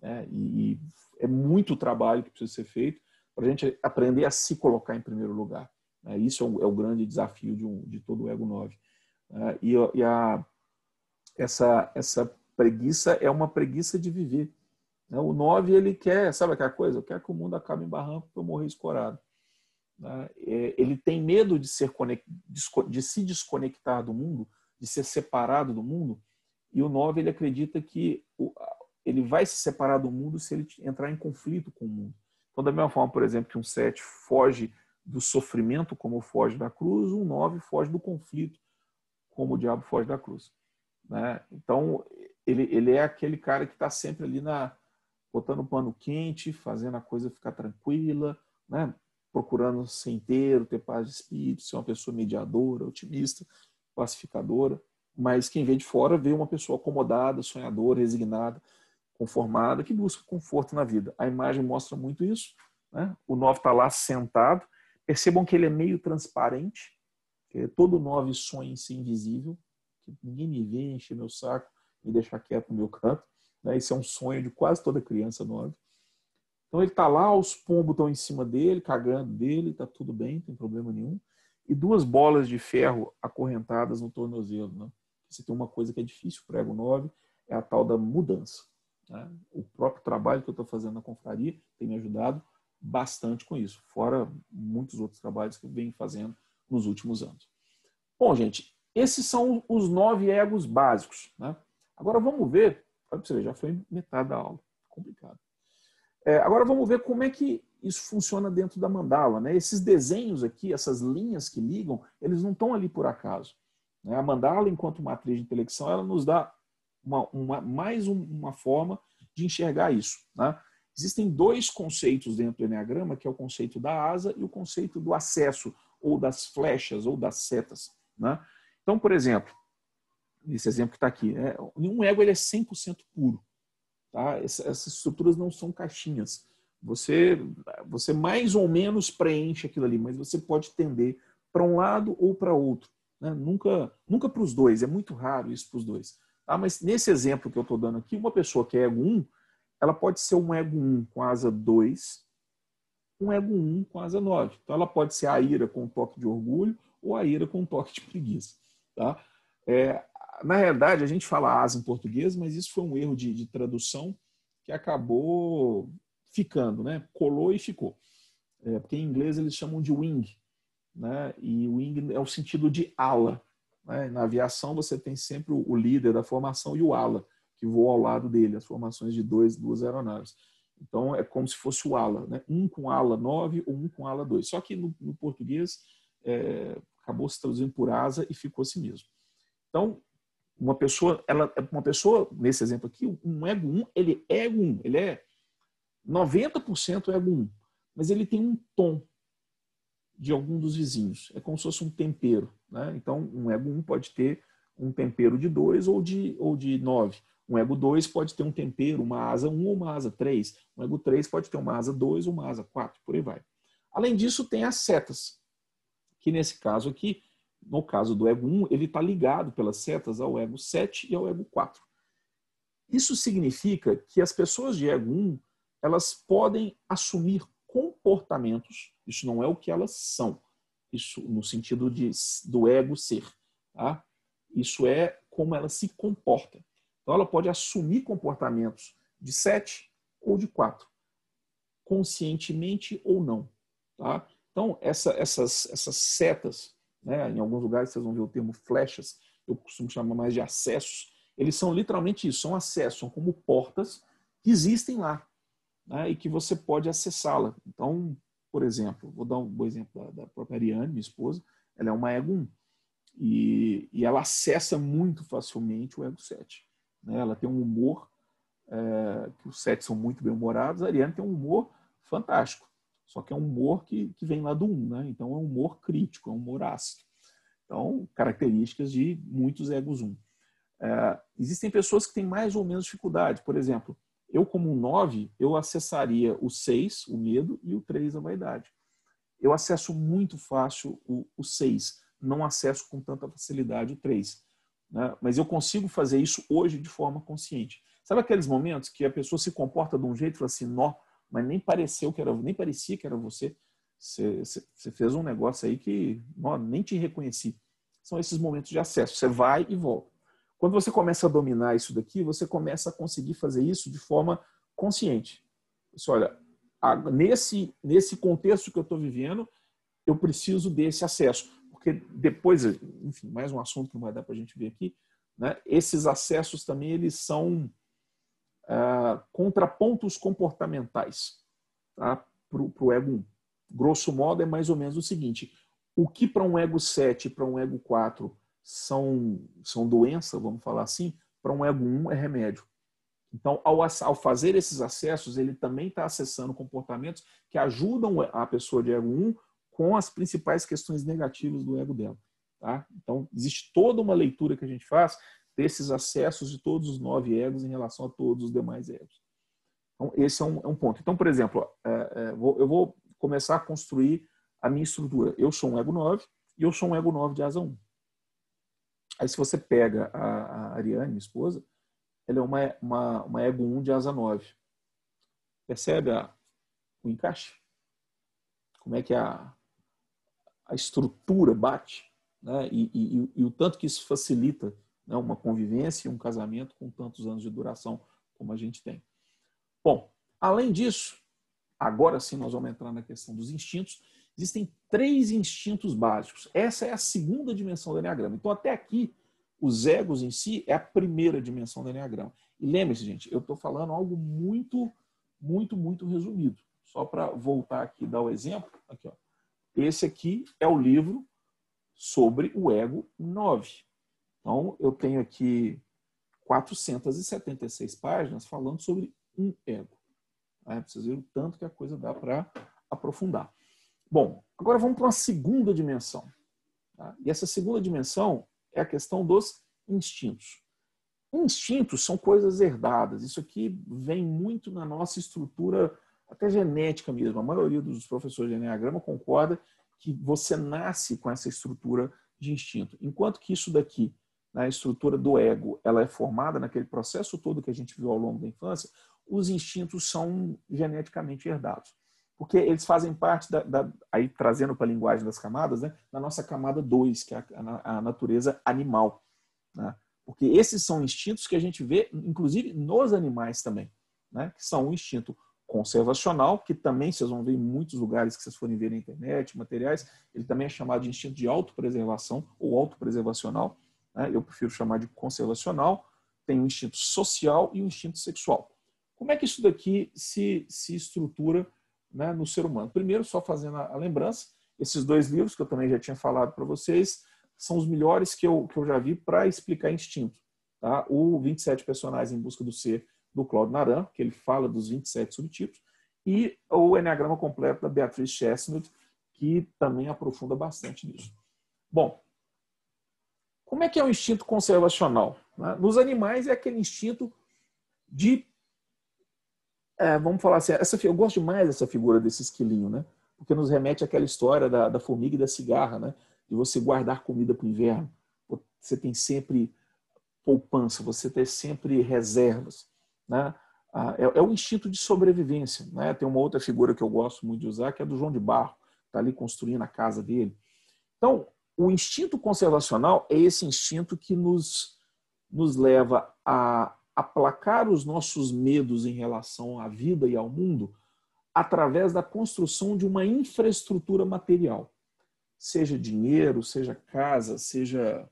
É, e é muito trabalho que precisa ser feito para a gente aprender a se colocar em primeiro lugar. É, isso é o, é o, grande desafio de, um, de todo o Ego 9. É, e, e a, essa, essa preguiça é uma preguiça de viver. Né? O 9, ele quer, sabe aquela coisa? Eu quero que o mundo acabe em barranco para eu morrer escorado. Né? É, ele tem medo de, ser de se desconectar do mundo, de ser separado do mundo, e o 9 ele acredita que ele vai se separar do mundo se ele entrar em conflito com o mundo. Então, da mesma forma, por exemplo, que um 7 foge do sofrimento, como foge da cruz, um 9 foge do conflito, como o diabo foge da cruz. Né? Então, ele, ele é aquele cara que está sempre ali na botando pano quente, fazendo a coisa ficar tranquila, né? procurando ser inteiro, ter paz de espírito, ser uma pessoa mediadora, otimista, pacificadora. Mas quem vê de fora vê uma pessoa acomodada, sonhadora, resignada, conformada, que busca conforto na vida. A imagem mostra muito isso. Né? O 9 está lá sentado, Percebam que ele é meio transparente, que todo nove sonha em ser invisível, que ninguém me vê, encher meu saco, me deixar quieto no meu canto. Né? Esse é um sonho de quase toda criança nove. Então ele está lá, os pombos estão em cima dele, cagando dele, está tudo bem, não tem problema nenhum. E duas bolas de ferro acorrentadas no tornozelo. Né? Você tem uma coisa que é difícil para o ego 9, é a tal da mudança. Né? O próprio trabalho que eu estou fazendo na confraria tem me ajudado bastante com isso, fora muitos outros trabalhos que eu venho fazendo nos últimos anos. Bom, gente, esses são os nove egos básicos. Né? Agora vamos ver, você ver, já foi metade da aula, complicado. É, agora vamos ver como é que isso funciona dentro da mandala. Né? Esses desenhos aqui, essas linhas que ligam, eles não estão ali por acaso. Né? A mandala, enquanto matriz de intelecção, ela nos dá uma, uma, mais uma forma de enxergar isso. Né? Existem dois conceitos dentro do Enneagrama, que é o conceito da asa e o conceito do acesso, ou das flechas, ou das setas. Né? Então, por exemplo, esse exemplo que está aqui, é, um ego ele é 100% puro. Tá? Essas estruturas não são caixinhas. Você, você mais ou menos preenche aquilo ali, mas você pode tender para um lado ou para outro. Né? Nunca, nunca para os dois, é muito raro isso para os dois. Tá? Mas nesse exemplo que eu estou dando aqui, uma pessoa que é ego 1, ela pode ser um ego 1 com asa 2, um ego 1 com asa 9. Então ela pode ser a ira com um toque de orgulho ou a ira com um toque de preguiça. Tá? É, na realidade, a gente fala asa em português, mas isso foi um erro de, de tradução que acabou ficando, né? colou e ficou. É, porque em inglês eles chamam de wing, né? e wing é o sentido de ala. Né? Na aviação você tem sempre o líder da formação e o ala, que voa ao lado dele, as formações de dois, duas aeronaves. Então é como se fosse o ala, né? um com ala 9 ou um com ala 2. Só que no, no português é, acabou se traduzindo por asa e ficou assim mesmo. Então, uma pessoa, ela, uma pessoa, nesse exemplo aqui, um ego 1, ele é ego 1, ele é 90% ego 1, mas ele tem um tom de algum dos vizinhos. É como se fosse um tempero. Né? Então, um ego 1 pode ter um tempero de 2 ou de, ou de 9. Um ego 2 pode ter um tempero, uma asa 1 ou uma asa 3. Um ego 3 pode ter uma asa 2 ou uma asa 4, por aí vai. Além disso, tem as setas, que nesse caso aqui, no caso do ego 1, ele está ligado pelas setas ao ego 7 e ao ego 4. Isso significa que as pessoas de ego 1, elas podem assumir comportamentos, isso não é o que elas são, isso no sentido de, do ego ser, tá? Isso é como ela se comporta. Então, ela pode assumir comportamentos de 7 ou de 4, conscientemente ou não. Tá? Então, essa, essas, essas setas, né, em alguns lugares vocês vão ver o termo flechas, eu costumo chamar mais de acessos, eles são literalmente isso, são acessos, são como portas que existem lá né, e que você pode acessá-la. Então, por exemplo, vou dar um bom exemplo da, da própria Ariane, minha esposa, ela é uma ego 1 e, e ela acessa muito facilmente o ego 7. Né? Ela tem um humor, é, que os sete são muito bem-humorados, a Ariane tem um humor fantástico. Só que é um humor que, que vem lá do um, né? Então é um humor crítico, é um humor ácido. Então, características de muitos egos um. É, existem pessoas que têm mais ou menos dificuldade. Por exemplo, eu como um 9, eu acessaria o 6, o medo, e o 3, a vaidade. Eu acesso muito fácil o, o 6, não acesso com tanta facilidade o 3. Né? Mas eu consigo fazer isso hoje de forma consciente. Sabe aqueles momentos que a pessoa se comporta de um jeito e fala assim, nó, mas nem pareceu que era, nem parecia que era você. Você, fez um negócio aí que nó, nem te reconheci. São esses momentos de acesso. Você vai e volta. Quando você começa a dominar isso daqui, você começa a conseguir fazer isso de forma consciente. Você olha, nesse, nesse contexto que eu estou vivendo, eu preciso desse acesso porque depois, enfim, mais um assunto que não vai dar para a gente ver aqui, né? esses acessos também eles são ah, contrapontos comportamentais tá? para o ego 1. Grosso modo, é mais ou menos o seguinte: o que para um ego 7 e para um ego 4 são, são doença, vamos falar assim, para um ego 1 é remédio. Então, ao, ao fazer esses acessos, ele também está acessando comportamentos que ajudam a pessoa de ego 1 com as principais questões negativas do ego dela. Tá? Então, existe toda uma leitura que a gente faz desses acessos de todos os nove egos em relação a todos os demais egos. Então, esse é um, é um ponto. Então, por exemplo, é, é, vou, eu vou começar a construir a minha estrutura. Eu sou um ego 9 e eu sou um ego 9 de asa 1. Aí, se você pega a, a Ariane, minha esposa, ela é uma, uma, uma ego 1 de asa 9. Percebe a, o encaixe? Como é que a, a estrutura bate, né? e, e, e, o tanto que isso facilita né? uma convivência e um casamento com tantos anos de duração como a gente tem. Bom, além disso, agora sim nós vamos entrar na questão dos instintos. Existem três instintos básicos. Essa é a segunda dimensão do Enneagrama. Então, até aqui, os egos em si é a primeira dimensão do Enneagrama. E lembre-se, gente, eu estou falando algo muito, muito, muito resumido. Só para voltar aqui e dar o exemplo. Aqui, ó. Esse aqui é o livro sobre o ego 9. Então, eu tenho aqui 476 páginas falando sobre um ego. É, vocês viram o tanto que a coisa dá para aprofundar. Bom, agora vamos para uma segunda dimensão. Tá? E essa segunda dimensão é a questão dos instintos. Instintos são coisas herdadas. Isso aqui vem muito na nossa estrutura até genética mesmo. A maioria dos professores de Enneagrama concorda que você nasce com essa estrutura de instinto. Enquanto que isso daqui, na estrutura do ego, ela é formada naquele processo todo que a gente viu ao longo da infância, os instintos são geneticamente herdados. Porque eles fazem parte da, da aí trazendo para a linguagem das camadas, né, da nossa camada 2, que é a, a natureza animal. Né? Porque esses são instintos que a gente vê, inclusive, nos animais também, né? que são o instinto conservacional, que também vocês vão ver em muitos lugares que vocês forem ver na internet, materiais, ele também é chamado de instinto de autopreservação ou autopreservacional. Né? Eu prefiro chamar de conservacional. Tem o instinto social e o instinto sexual. Como é que isso daqui se, se estrutura né, no ser humano? Primeiro, só fazendo a, a lembrança, esses dois livros que eu também já tinha falado para vocês, são os melhores que eu, que eu já vi para explicar instinto. Tá? O 27 Personagens em Busca do Ser, do Claude Naran, que ele fala dos 27 subtipos, e o Enneagrama Completo da Beatriz Chestnut, que também aprofunda bastante nisso. Bom, como é que é o instinto conservacional? Né? Nos animais é aquele instinto de. É, vamos falar assim, essa, eu gosto demais dessa figura desse esquilinho, né? Porque nos remete àquela história da, da formiga e da cigarra, né? de você guardar comida para o inverno. Você tem sempre poupança, você tem sempre reservas. Né? Ah, é, é o instinto de sobrevivência. Né? Tem uma outra figura que eu gosto muito de usar, que é do João de Barro, está ali construindo a casa dele. Então, o instinto conservacional é esse instinto que nos, nos leva a aplacar os nossos medos em relação à vida e ao mundo através da construção de uma infraestrutura material seja dinheiro, seja casa, seja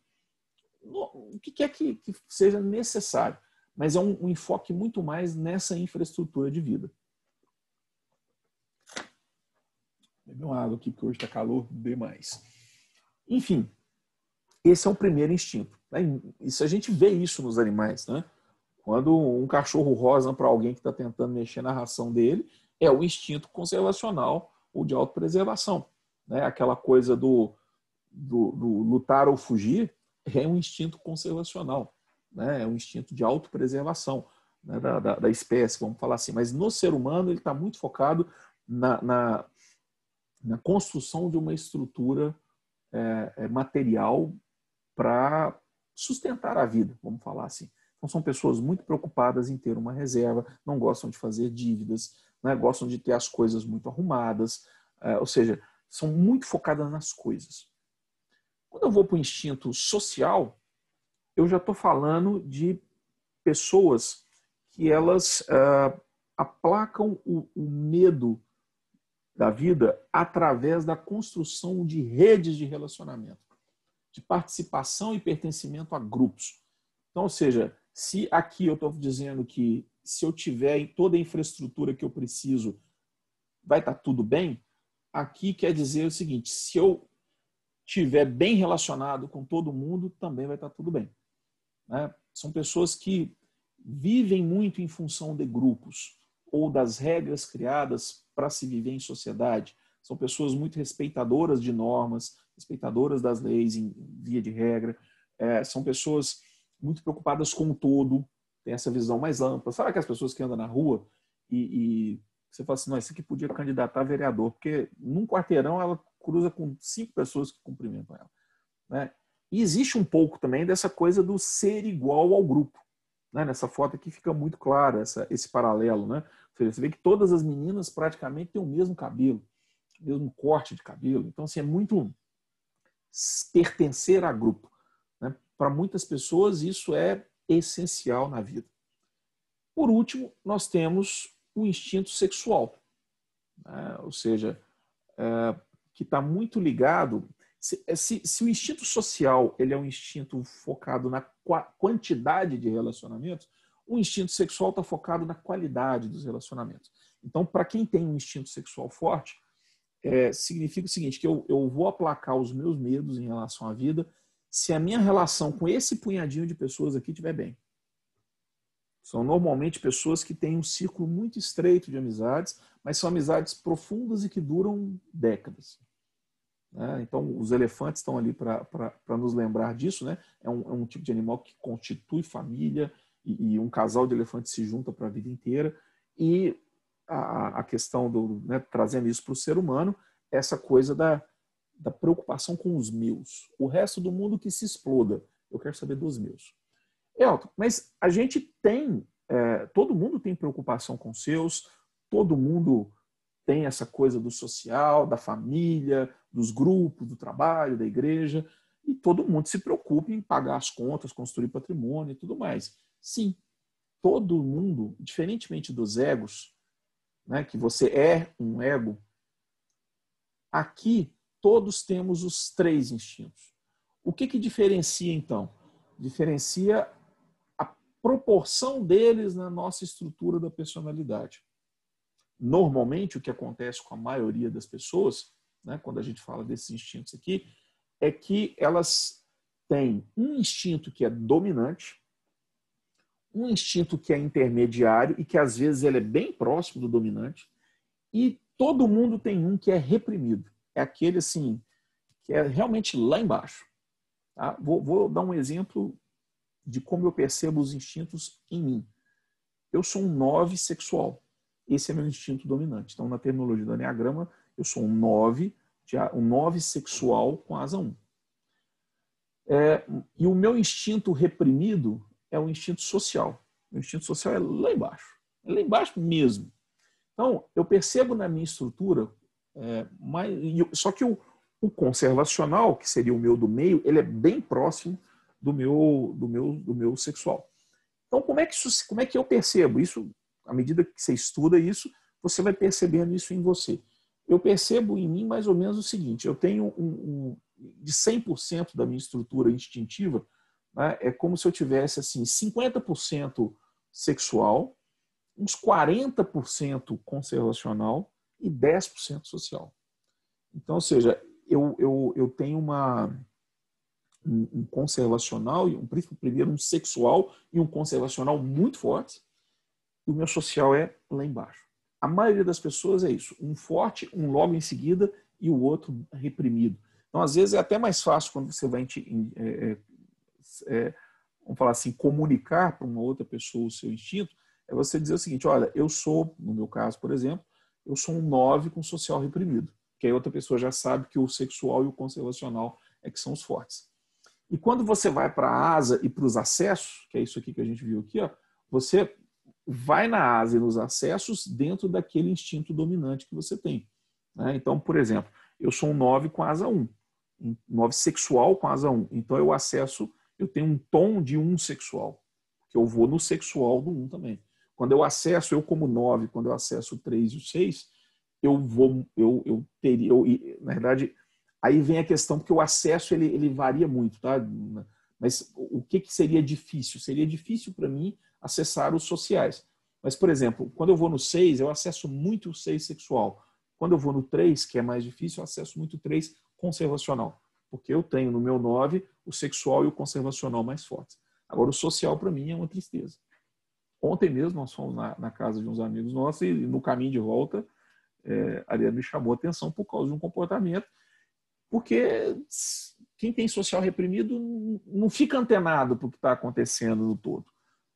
o que quer que, que seja necessário. Mas é um, um enfoque muito mais nessa infraestrutura de vida. Beber uma água aqui, porque hoje está calor demais. Enfim, esse é o primeiro instinto. Isso a gente vê isso nos animais, né? Quando um cachorro rosa para alguém que está tentando mexer na ração dele, é o instinto conservacional ou de autopreservação né? aquela coisa do, do, do lutar ou fugir, é um instinto conservacional, né? é um instinto de autopreservação né? da, da, da, espécie, vamos falar assim. Mas no ser humano, ele está muito focado na, na, na, construção de uma estrutura é, é, material para sustentar a vida, vamos falar assim. Então, são pessoas muito preocupadas em ter uma reserva, não gostam de fazer dívidas, né? gostam de ter as coisas muito arrumadas, é, ou seja, são muito focadas nas coisas. Quando eu vou para o instinto social, eu já estou falando de pessoas que elas uh, aplacam o, o medo da vida através da construção de redes de relacionamento, de participação e pertencimento a grupos. Então, ou seja, se aqui eu estou dizendo que se eu tiver toda a infraestrutura que eu preciso, vai estar tá tudo bem, aqui quer dizer o seguinte: se eu estiver bem relacionado com todo mundo, também vai estar tudo bem. Né? São pessoas que vivem muito em função de grupos ou das regras criadas para se viver em sociedade. São pessoas muito respeitadoras de normas, respeitadoras das leis em via de regra. É, são pessoas muito preocupadas com o todo, tem essa visão mais ampla. Sabe aquelas pessoas que andam na rua e, e você fala assim, não, esse aqui podia candidatar a vereador, porque num quarteirão ela cruza com cinco pessoas que cumprimentam ela. Né? E existe um pouco também dessa coisa do ser igual ao grupo. Né? Nessa foto aqui fica muito claro essa, esse paralelo. Né? Você vê que todas as meninas praticamente têm o mesmo cabelo, o mesmo corte de cabelo. Então, assim, é muito pertencer a grupo. Né? Para muitas pessoas, isso é essencial na vida. Por último, nós temos o instinto sexual, né? ou seja, é, que está muito ligado. Se, é, se, se, o instinto social ele é um instinto focado na quantidade de relacionamentos, o instinto sexual está focado na qualidade dos relacionamentos. Então, para quem tem um instinto sexual forte, é, significa o seguinte: que eu, eu vou aplacar os meus medos em relação à vida se a minha relação com esse punhadinho de pessoas aqui estiver bem. São normalmente pessoas que têm um círculo muito estreito de amizades, mas são amizades profundas e que duram décadas. Né? Então, os elefantes estão ali para nos lembrar disso. Né? É, um, é um tipo de animal que constitui família e, um casal de elefantes se junta para a vida inteira. E a, a questão do né, trazendo isso para o ser humano, essa coisa da, da preocupação com os meus. O resto do mundo que se exploda. Eu quero saber dos meus. Elton, mas a gente tem, é, todo mundo tem preocupação com seus, todo mundo tem essa coisa do social, da família, dos grupos, do trabalho, da igreja, e todo mundo se preocupa em pagar as contas, construir patrimônio e tudo mais. Sim, todo mundo, diferentemente dos egos, né, que você é um ego, aqui todos temos os três instintos. O que, que diferencia, então? Diferencia a proporção deles na nossa estrutura da personalidade. Normalmente, o que acontece com a maioria das pessoas, né, quando a gente fala desses instintos aqui, é que elas têm um instinto que é dominante, um instinto que é intermediário e que às vezes ele é bem próximo do dominante, e todo mundo tem um que é reprimido. É aquele assim, que é realmente lá embaixo. Tá? Vou, vou dar um exemplo de como eu percebo os instintos em mim. Eu sou um 9 sexual. Esse é meu instinto dominante. Então, na terminologia do Enneagrama, eu sou um 9, um 9 sexual com asa 1. É, e o meu instinto reprimido é o instinto social. O instinto social é lá embaixo. É lá embaixo mesmo. Então, eu percebo na minha estrutura, é, mais, só que o, o, conservacional, que seria o meu do meio, ele é bem próximo do meu, do meu, do meu sexual. Então, como é, que isso, como é que eu percebo isso? À medida que você estuda isso, você vai percebendo isso em você. Eu percebo em mim mais ou menos o seguinte: eu tenho um, um de 100% da minha estrutura instintiva, né, é como se eu tivesse assim 50% sexual, uns 40% conservacional e 10% social. Então, ou seja, eu, eu, eu tenho uma, um, um conservacional, um, primeiro um sexual e um conservacional muito forte, e o meu social é lá embaixo. A maioria das pessoas é isso, um forte, um logo em seguida e o outro reprimido. Então, às vezes, é até mais fácil quando você vai é, vamos falar assim, comunicar para uma outra pessoa o seu instinto, é você dizer o seguinte, olha, eu sou, no meu caso, por exemplo, eu sou um 9 com social reprimido, que aí outra pessoa já sabe que o sexual e o conservacional é que são os fortes. E quando você vai para a asa e para os acessos, que é isso aqui que a gente viu aqui, ó, você vai na asa e nos acessos dentro daquele instinto dominante que você tem. Né? Então, por exemplo, eu sou um 9 com asa 1, um 9 sexual com asa 1. Então eu acesso eu tenho um tom de um sexual, que eu vou no sexual do um também. Quando eu acesso, eu como 9, quando eu acesso o 3 e o 6, eu vou, eu, eu teria, eu, na verdade, aí vem a questão, porque o acesso ele, ele varia muito, tá? Mas o que, que seria difícil? Seria difícil para mim acessar os sociais. Mas, por exemplo, quando eu vou no 6, eu acesso muito o 6 sexual. Quando eu vou no 3, que é mais difícil, eu acesso muito o 3 conservacional porque eu tenho no meu 9 o sexual e o conservacional mais fortes. Agora, o social, para mim, é uma tristeza. Ontem mesmo, nós fomos na, na, casa de uns amigos nossos e no caminho de volta, é, a Ariana me chamou a atenção por causa de um comportamento, porque quem tem social reprimido não fica antenado para o que está acontecendo no todo.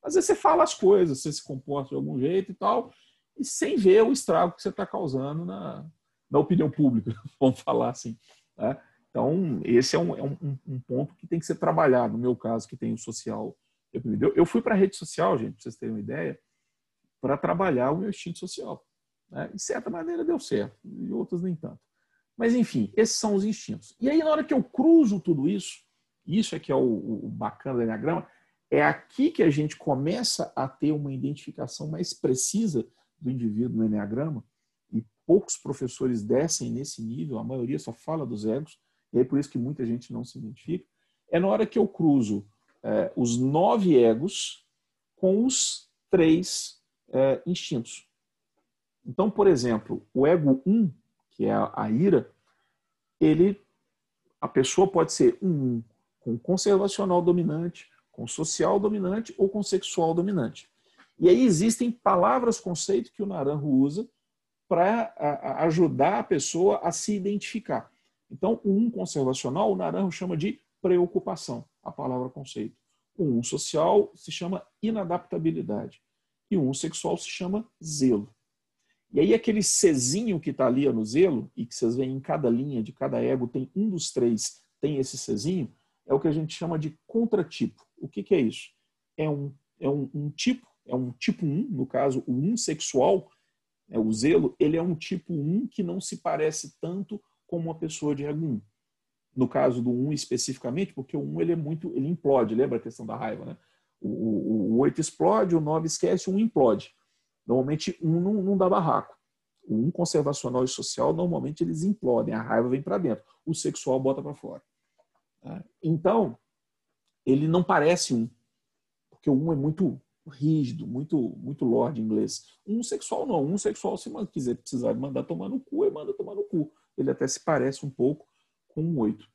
Às vezes você fala as coisas, você se comporta de algum jeito e tal, e sem ver o estrago que você está causando na, na opinião pública, vamos falar assim. Né? Então, esse é, um, é um, um, ponto que tem que ser trabalhado, no meu caso, que tem o social reprimido. Eu, fui para a rede social, gente, para vocês terem uma ideia, para trabalhar o meu instinto social. Né? De certa maneira deu certo, e outras nem tanto. Mas, enfim, esses são os instintos. E aí, na hora que eu cruzo tudo isso, isso é que é o, o bacana do Enneagrama, é aqui que a gente começa a ter uma identificação mais precisa do indivíduo no Enneagrama, e poucos professores descem nesse nível, a maioria só fala dos egos, e é por isso que muita gente não se identifica, é na hora que eu cruzo é, os nove egos com os três é, instintos. Então, por exemplo, o ego 1, um, que é a, ira, ele, a pessoa pode ser um 1 com conservacional dominante, com social dominante ou com sexual dominante. E aí existem palavras, conceito que o Naranjo usa para ajudar a pessoa a se identificar. Então, o um conservacional, o Naranjo chama de preocupação, a palavra conceito. O um social se chama inadaptabilidade. E o um sexual se chama zelo. E aí aquele Czinho que está ali no zelo, e que vocês veem em cada linha de cada ego, tem um dos três, tem esse Czinho, é o que a gente chama de contratipo. O que, que é isso? É um, é um, um, tipo, é um tipo 1, no caso, o 1 sexual, é, o zelo, ele é um tipo 1 que não se parece tanto com uma pessoa de ego 1. No caso do 1 especificamente, porque o 1 ele é muito, ele implode, lembra a questão da raiva, né? O, o, o 8 explode, o 9 esquece, o 1 implode. Normalmente, um não, não dá barraco. O um conservacional e social, normalmente eles implodem, a raiva vem para dentro. O sexual bota para fora. Tá? Então, ele não parece um, porque o um é muito rígido, muito muito lord inglês. Um sexual não, um sexual se quiser precisar mandar tomar no cu, ele manda tomar no cu. Ele até se parece um pouco com um oito.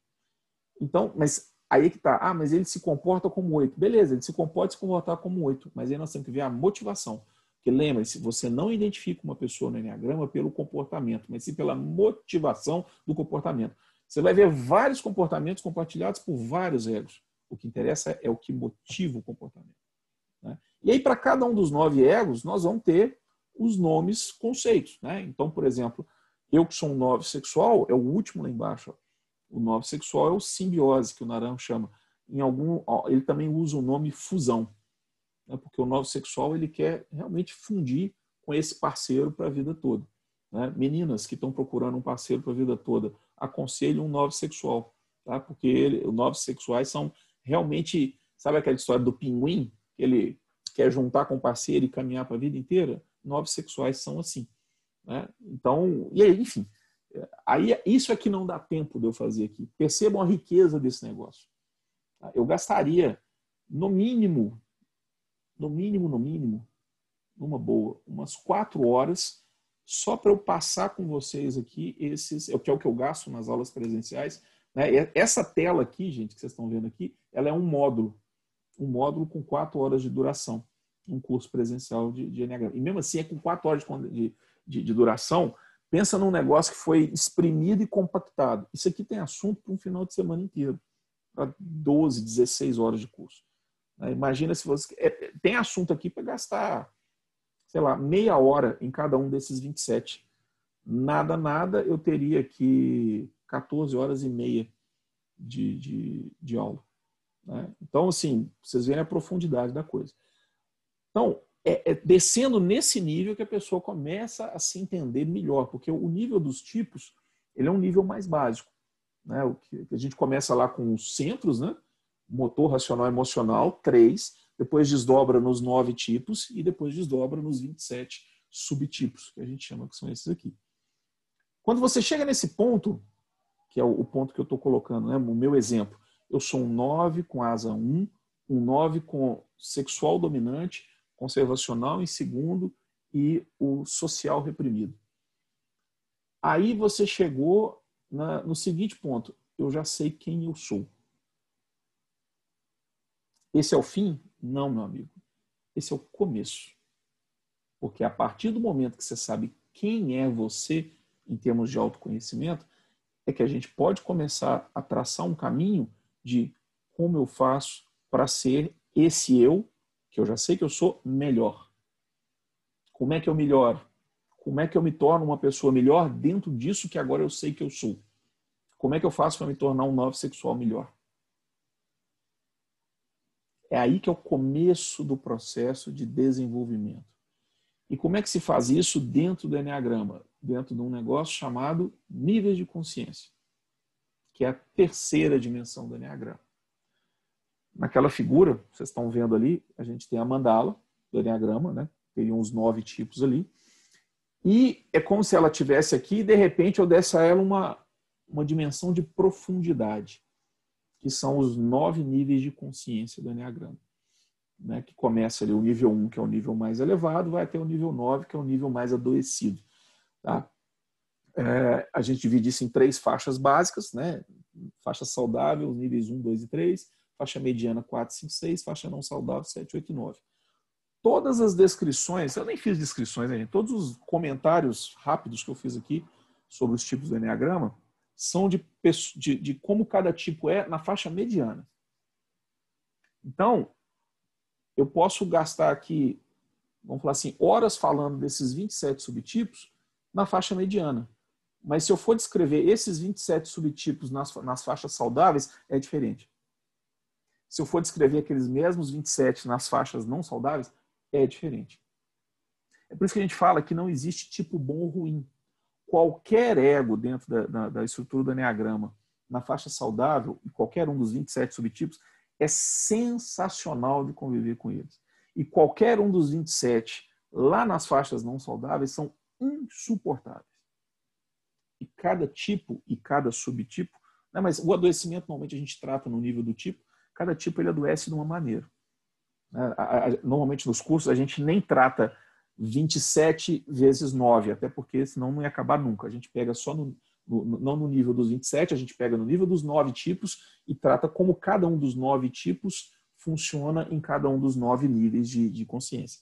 Então, mas aí é que tá. Ah, mas ele se comporta como oito. Beleza, ele se comporta se comportar como oito, mas aí nós temos que ver a motivação. Porque lembre-se, você não identifica uma pessoa no Enneagrama pelo comportamento, mas sim pela motivação do comportamento. Você vai ver vários comportamentos compartilhados por vários egos. O que interessa é o que motiva o comportamento. Né? E aí, para cada um dos nove egos, nós vamos ter os nomes conceitos. Né? Então, por exemplo, eu que sou um nove sexual, é o último lá embaixo. Ó. O nove sexual é o simbiose, que o Naran chama. Em algum, ó, ele também usa o nome fusão né? porque o novo sexual ele quer realmente fundir com esse parceiro para a vida toda. Né? Meninas que estão procurando um parceiro para a vida toda, aconselho um novo sexual, tá? porque ele, os novos sexuais são realmente, sabe aquela história do pinguim, que ele quer juntar com o parceiro e caminhar para a vida inteira? Novos sexuais são assim. Né? Então, e aí, enfim, aí isso é que não dá tempo de eu fazer aqui. Percebam a riqueza desse negócio. Eu gastaria, no mínimo, no mínimo, no mínimo, numa boa, umas quatro horas só para eu passar com vocês aqui esses, é que é o que eu gasto nas aulas presenciais. Né? Essa tela aqui, gente, que vocês estão vendo aqui, ela é um módulo, um módulo com quatro horas de duração, um curso presencial de, de Enneagrama. E mesmo assim, é com quatro horas de, de, de duração, pensa num negócio que foi exprimido e compactado. Isso aqui tem assunto para um final de semana inteiro, para 12, 16 horas de curso. Né? Imagina se você. É, tem assunto aqui para gastar, sei lá, meia hora em cada um desses 27. Nada, nada, eu teria aqui 14 horas e meia de, de, de aula. Né? Então, assim, vocês veem a profundidade da coisa. Então, é, é, descendo nesse nível que a pessoa começa a se entender melhor, porque o nível dos tipos ele é um nível mais básico. Né? O que, a gente começa lá com os centros, né? motor racional emocional, três, depois desdobra nos nove tipos e depois desdobra nos 27 subtipos, que a gente chama que são esses aqui. Quando você chega nesse ponto, que é o ponto que eu estou colocando, né, o meu exemplo, eu sou um 9 com asa 1, um 9 com sexual dominante, conservacional em segundo e o social reprimido. Aí você chegou na, no seguinte ponto: eu já sei quem eu sou. Esse é o fim? Não, meu amigo. Esse é o começo. Porque a partir do momento que você sabe quem é você em termos de autoconhecimento, é que a gente pode começar a traçar um caminho de como eu faço para ser esse eu, que eu já sei que eu sou, melhor. Como é que eu melhoro? Como é que eu me torno uma pessoa melhor dentro disso que agora eu sei que eu sou? Como é que eu faço para me tornar um novo sexual melhor? É aí que é o começo do processo de desenvolvimento. E como é que se faz isso dentro do Enneagrama? Dentro de um negócio chamado níveis de consciência, que é a terceira dimensão do Enneagrama. Naquela figura, vocês estão vendo ali, a gente tem a mandala do Enneagrama, né? Teriam uns nove tipos ali. E é como se ela tivesse aqui e de repente eu desse a ela uma, uma dimensão de profundidade que são os nove níveis de consciência do Enneagrama. Né, que começa ali o nível 1, que é o nível mais elevado, vai até o nível 9, que é o nível mais adoecido. Tá? É, a gente divide isso em três faixas básicas, né? faixa saudável, níveis 1, 2 e 3, faixa mediana 4, 5, 6, faixa não saudável 7, 8 e 9. Todas as descrições, eu nem fiz descrições, né, todos os comentários rápidos que eu fiz aqui sobre os tipos do Enneagrama, são de, de, de como cada tipo é na faixa mediana. Então, eu posso gastar aqui vamos falar assim, horas falando desses 27 subtipos na faixa mediana. Mas se eu for descrever esses 27 subtipos nas, nas faixas saudáveis, é diferente. Se eu for descrever aqueles mesmos 27 nas faixas não saudáveis, é diferente. É por isso que a gente fala que não existe tipo bom ou ruim. Qualquer ego dentro da, da, da estrutura do Enneagrama, na faixa saudável, qualquer um dos 27 subtipos, é sensacional de conviver com eles. E qualquer um dos 27 lá nas faixas não saudáveis são insuportáveis. E cada tipo e cada subtipo, né, mas o adoecimento normalmente a gente trata no nível do tipo, cada tipo ele adoece de uma maneira. Né? Normalmente nos cursos a gente nem trata 27 vezes 9, até porque senão não ia acabar nunca. A gente pega só no, no, não no nível dos 27, a gente pega no nível dos nove tipos e trata como cada um dos nove tipos funciona em cada um dos nove níveis de, de consciência.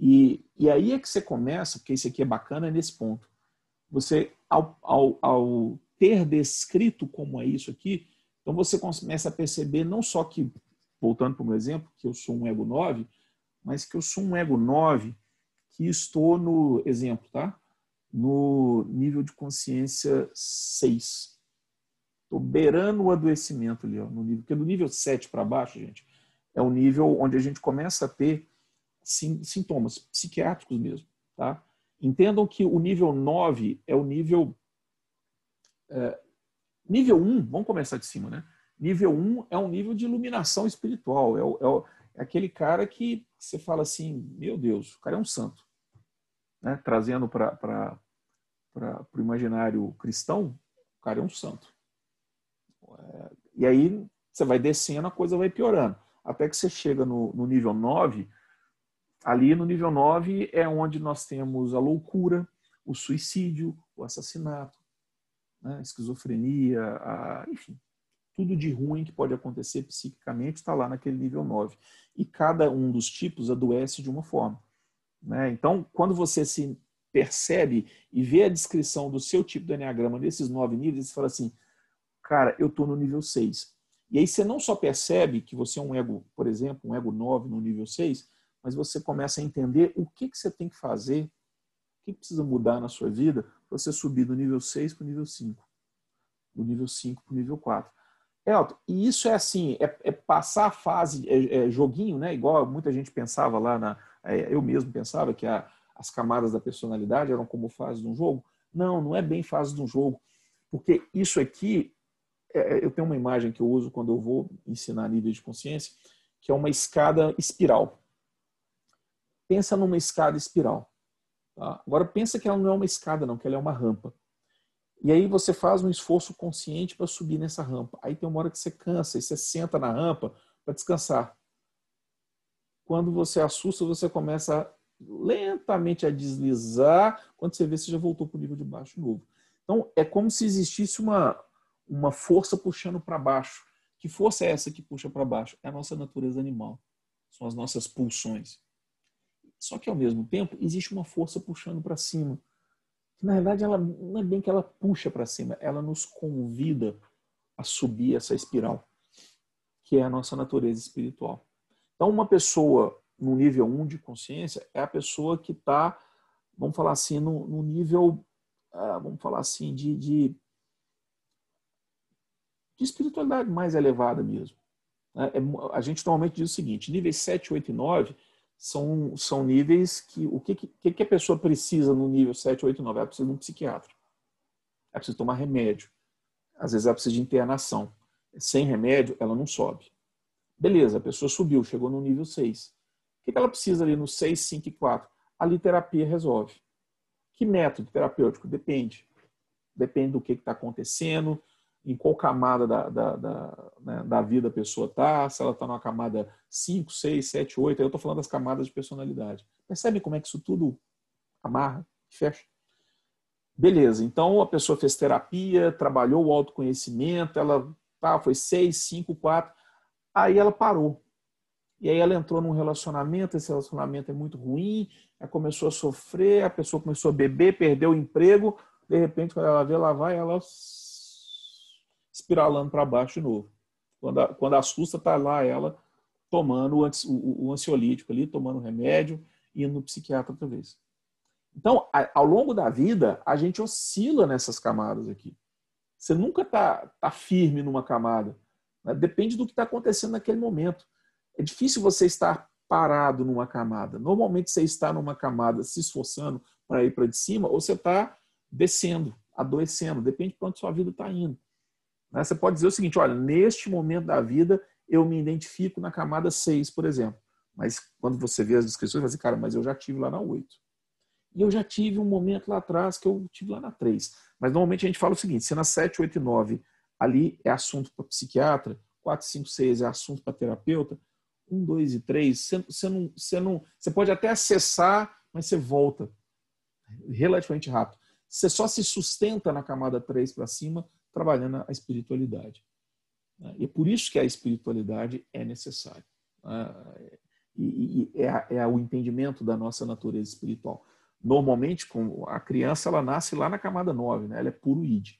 E, e aí é que você começa, porque isso aqui é bacana, é nesse ponto. Você, ao, ao, ao ter descrito como é isso aqui, então você começa a perceber não só que, voltando para o meu exemplo, que eu sou um ego 9, mas que eu sou um ego 9 que estou no exemplo, tá? No nível de consciência 6. Estou beirando o adoecimento ali, ó, no nível, porque do nível 7 para baixo, gente, é o nível onde a gente começa a ter sintomas psiquiátricos mesmo. Tá? Entendam que o nível 9 é o nível. É, nível 1, vamos começar de cima, né? Nível 1 é um nível de iluminação espiritual. É, é, é aquele cara que você fala assim: meu Deus, o cara é um santo. Né? Trazendo para o imaginário cristão, o cara é um santo. É, e aí você vai descendo, a coisa vai piorando até que você chega no, no nível 9. Ali no nível 9 é onde nós temos a loucura, o suicídio, o assassinato, né? esquizofrenia, a, enfim, tudo de ruim que pode acontecer psiquicamente está lá naquele nível 9. E cada um dos tipos adoece de uma forma. Né? Então, quando você se percebe e vê a descrição do seu tipo de Enneagrama nesses nove níveis, você fala assim, cara, eu estou no nível 6. E aí você não só percebe que você é um ego, por exemplo, um ego 9 no nível 6, mas você começa a entender o que, que você tem que fazer, o que precisa mudar na sua vida você subir do nível 6 para o nível 5, do nível 5 para o nível 4. Elton, e isso é assim, é, é passar a fase, é, é, joguinho, né? Igual muita gente pensava lá, na, é, eu mesmo pensava que a, as camadas da personalidade eram como fase de um jogo. Não, não é bem fase de um jogo, porque isso aqui é, é, eu tenho uma imagem que eu uso quando eu vou ensinar nível de consciência, que é uma escada espiral. Pensa numa escada espiral. Tá? Agora pensa que ela não é uma escada, não, que ela é uma rampa. E aí você faz um esforço consciente para subir nessa rampa. Aí tem uma hora que você cansa e você senta na rampa para descansar. Quando você assusta, você começa lentamente a deslizar. Quando você vê, você já voltou para o nível de baixo novo. Então, é como se existisse uma, uma força puxando para baixo. Que força é essa que puxa para baixo? É a nossa natureza animal. São as nossas pulsões. Só que ao mesmo tempo existe uma força puxando para cima. Que na verdade ela não é bem que ela puxa para cima, ela nos convida a subir essa espiral, que é a nossa natureza espiritual. Então uma pessoa no nível 1 de consciência é a pessoa que está, vamos falar assim, no, no nível, ah, vamos falar assim, de, de de espiritualidade mais elevada mesmo. É, é a gente normalmente diz o seguinte: níveis 7, 8 e 9 são, são níveis que. O que, que, que a pessoa precisa no nível 7, 8 e 9? Ela precisa de um psiquiatra. Ela precisa tomar remédio. Às vezes ela precisa de internação. Sem remédio, ela não sobe. Beleza, a pessoa subiu, chegou no nível 6. O que ela precisa ali no 6, 5 e 4? A literapia resolve. Que método terapêutico? Depende. Depende do que está acontecendo, em qual camada da, da, da, né, da vida a pessoa está, se ela está numa camada 5, 6, 7, 8, aí eu estou falando das camadas de personalidade. Percebe como é que isso tudo amarra, fecha? Beleza, então a pessoa fez terapia, trabalhou o autoconhecimento, ela tá, foi 6, 5, 4, aí ela parou. E aí ela entrou num relacionamento, esse relacionamento é muito ruim, ela começou a sofrer, a pessoa começou a beber, perdeu o emprego, de repente, quando ela vê, ela vai, ela espiralando para baixo de novo. Quando, a, quando assusta, está lá ela tomando o, o, o, ansiolítico ali, tomando remédio indo no psiquiatra outra vez. Então, ao longo da vida, a gente oscila nessas camadas aqui. Você nunca está tá firme numa camada. Né? Depende do que está acontecendo naquele momento. É difícil você estar parado numa camada. Normalmente você está numa camada se esforçando para ir para de cima ou você está descendo, adoecendo. Depende de onde sua vida está indo. Né? Você pode dizer o seguinte: olha, neste momento da vida eu me identifico na camada 6, por exemplo. Mas quando você vê as descrições, você vai dizer, cara, mas eu já tive lá na 8. E eu já tive um momento lá atrás que eu tive lá na 3. Mas normalmente a gente fala o seguinte: se na 7, 8 e 9 ali é assunto para psiquiatra, 4, 5, 6 é assunto para terapeuta, 1, 2 e 3, você, você, não, você, não, você pode até acessar, mas você volta relativamente rápido. Você só se sustenta na camada 3 para cima, trabalhando a espiritualidade. E é por isso que a espiritualidade é necessária. Né? E é, é o entendimento da nossa natureza espiritual. Normalmente, a criança ela nasce lá na camada 9, né? ela é puro id.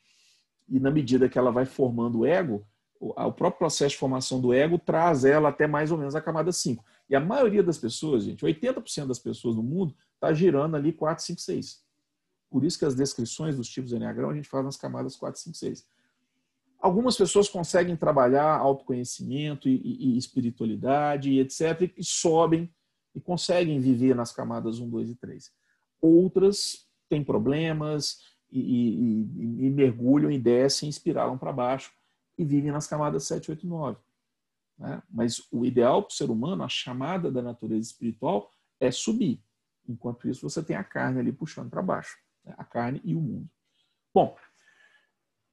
E na medida que ela vai formando o ego, o próprio processo de formação do ego traz ela até mais ou menos a camada 5. E a maioria das pessoas, gente, 80% das pessoas no mundo está girando ali 4, 5, 6. Por isso que as descrições dos tipos de Enneagrama a gente faz nas camadas 4, 5, 6. Algumas pessoas conseguem trabalhar autoconhecimento e, e, e espiritualidade e etc. e sobem e conseguem viver nas camadas 1, 2 e 3. Outras têm problemas e, e mergulham e descem, espiralam para baixo e vivem nas camadas 7, 8 e 9. Né? Mas o ideal para o ser humano, a chamada da natureza espiritual, é subir. Enquanto isso, você tem a carne ali puxando para baixo. Né? A carne e o mundo. Bom,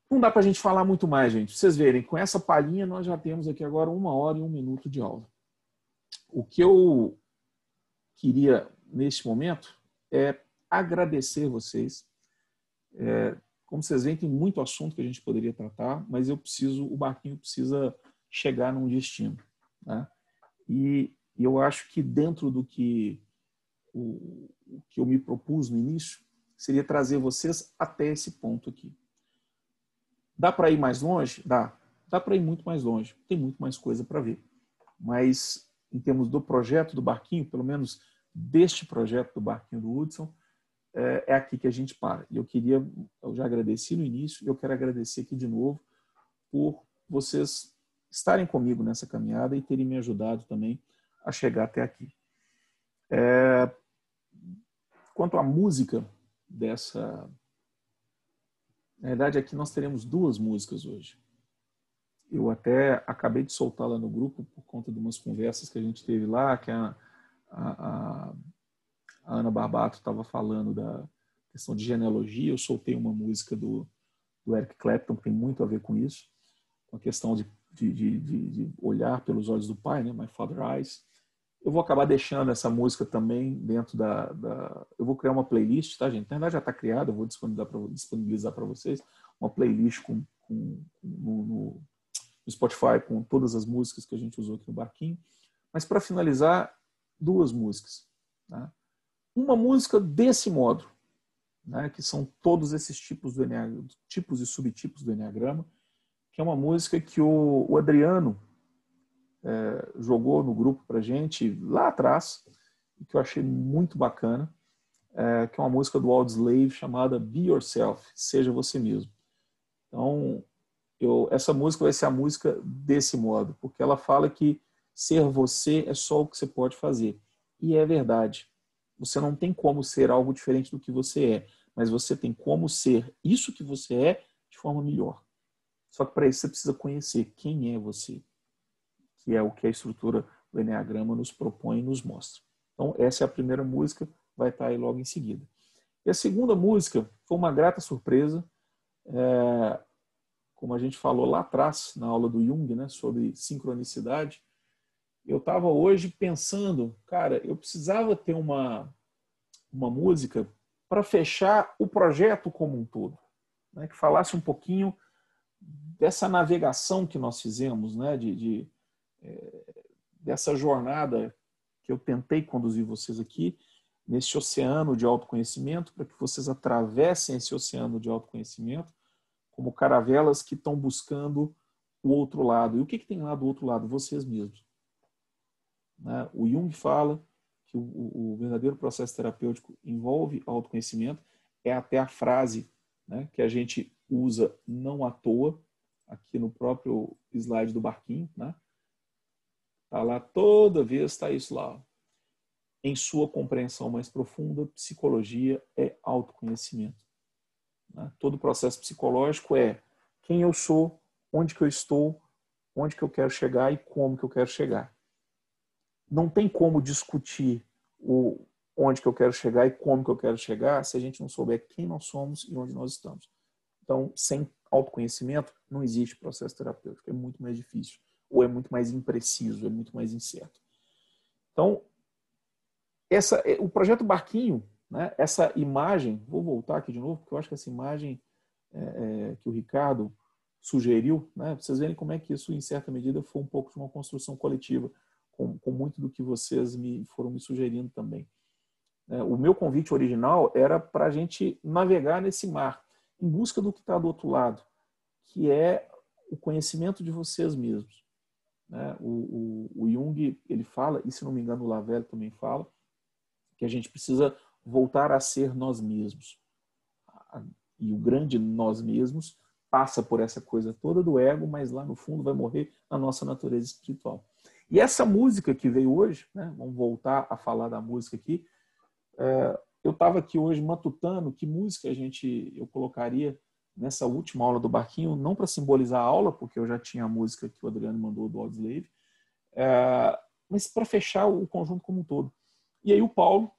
não dá para a gente falar muito mais, gente. vocês verem, com essa palhinha, nós já temos aqui agora uma hora e um minuto de aula. O que eu queria, neste momento, é agradecer vocês. É, como vocês veem, tem muito assunto que a gente poderia tratar, mas eu preciso, o barquinho precisa chegar num destino. Né? E eu acho que dentro do que o, o que eu me propus no início seria trazer vocês até esse ponto aqui. Dá para ir mais longe? Dá. Dá para ir muito mais longe. Tem muito mais coisa para ver. Mas em termos do projeto do barquinho, pelo menos deste projeto do barquinho do Hudson, é, é aqui que a gente para. E eu queria, eu já agradeci no início, e eu quero agradecer aqui de novo por vocês estarem comigo nessa caminhada e terem me ajudado também a chegar até aqui. É, quanto à música dessa. Na verdade, aqui nós teremos duas músicas hoje. Eu até acabei de soltá-la no grupo por conta de umas conversas que a gente teve lá, que a, a, a Ana Barbato estava falando da questão de genealogia, eu soltei uma música do, do Eric Clapton que tem muito a ver com isso, com a questão de, de, de, de olhar pelos olhos do pai, né? My Father Eyes. Eu vou acabar deixando essa música também dentro da, da... Eu vou criar uma playlist, tá, gente? Na verdade já está criada, eu vou disponibilizar para vocês uma playlist com, com, no, no, Spotify com todas as músicas que a gente usou aqui no Barquinho. Mas para finalizar, duas músicas. Tá? uma música desse modo, né, que são todos esses tipos, do tipos e subtipos do Enneagrama, que é uma música que o, o Adriano é, jogou no grupo para gente lá atrás, que eu achei muito bacana, é, que é uma música do Audioslave chamada Be Yourself, Seja Você Mesmo. Então, eu, essa música vai ser a música desse modo, porque ela fala que ser você é só o que você pode fazer. E é verdade. Você não tem como ser algo diferente do que você é, mas você tem como ser isso que você é de forma melhor. Só que para isso você precisa conhecer quem é você, que é o que a estrutura do Enneagrama nos propõe e nos mostra. Então, essa é a primeira música, vai estar aí logo em seguida. E a segunda música foi uma grata surpresa, é, como a gente falou lá atrás, na aula do Jung, né, sobre sincronicidade eu estava hoje pensando, cara, eu precisava ter uma, uma música para fechar o projeto como um todo, né? que falasse um pouquinho dessa navegação que nós fizemos, né? de, de dessa jornada que eu tentei conduzir vocês aqui, nesse oceano de autoconhecimento, para que vocês atravessem esse oceano de autoconhecimento como caravelas que estão buscando o outro lado. E o que, que tem lá do outro lado? Vocês mesmos. Né? O Jung fala que o, o, verdadeiro processo terapêutico envolve autoconhecimento é até a frase né, que a gente usa não à toa, aqui no próprio slide do barquinho, né? Tá lá toda vez está isso lá. Em sua compreensão mais profunda, psicologia é autoconhecimento. Né? Todo processo psicológico é quem eu sou, onde que eu estou, onde que eu quero chegar e como que eu quero chegar. Não tem como discutir o onde que eu quero chegar e como que eu quero chegar se a gente não souber quem nós somos e onde nós estamos. Então, sem autoconhecimento, não existe processo terapêutico. É muito mais difícil, ou é muito mais impreciso, é muito mais incerto. Então, essa, é, o projeto Barquinho, né, essa imagem, vou voltar aqui de novo, porque eu acho que essa imagem é, é, que o Ricardo sugeriu, né, vocês verem como é que isso, em certa medida, foi um pouco de uma construção coletiva, com, com muito do que vocês me foram me sugerindo também. É, o meu convite original era para a gente navegar nesse mar, em busca do que está do outro lado, que é o conhecimento de vocês mesmos. Né? O, o, o, Jung ele fala, e se não me engano o Lavelle também fala, que a gente precisa voltar a ser nós mesmos. E o grande nós mesmos passa por essa coisa toda do ego, mas lá no fundo vai morrer na nossa natureza espiritual. E essa música que veio hoje, né? vamos voltar a falar da música aqui, é, eu estava aqui hoje matutando que música a gente eu colocaria nessa última aula do barquinho, não para simbolizar a aula, porque eu já tinha a música que o Adriano mandou do Audslave, é, mas para fechar o conjunto como um todo. E aí o Paulo,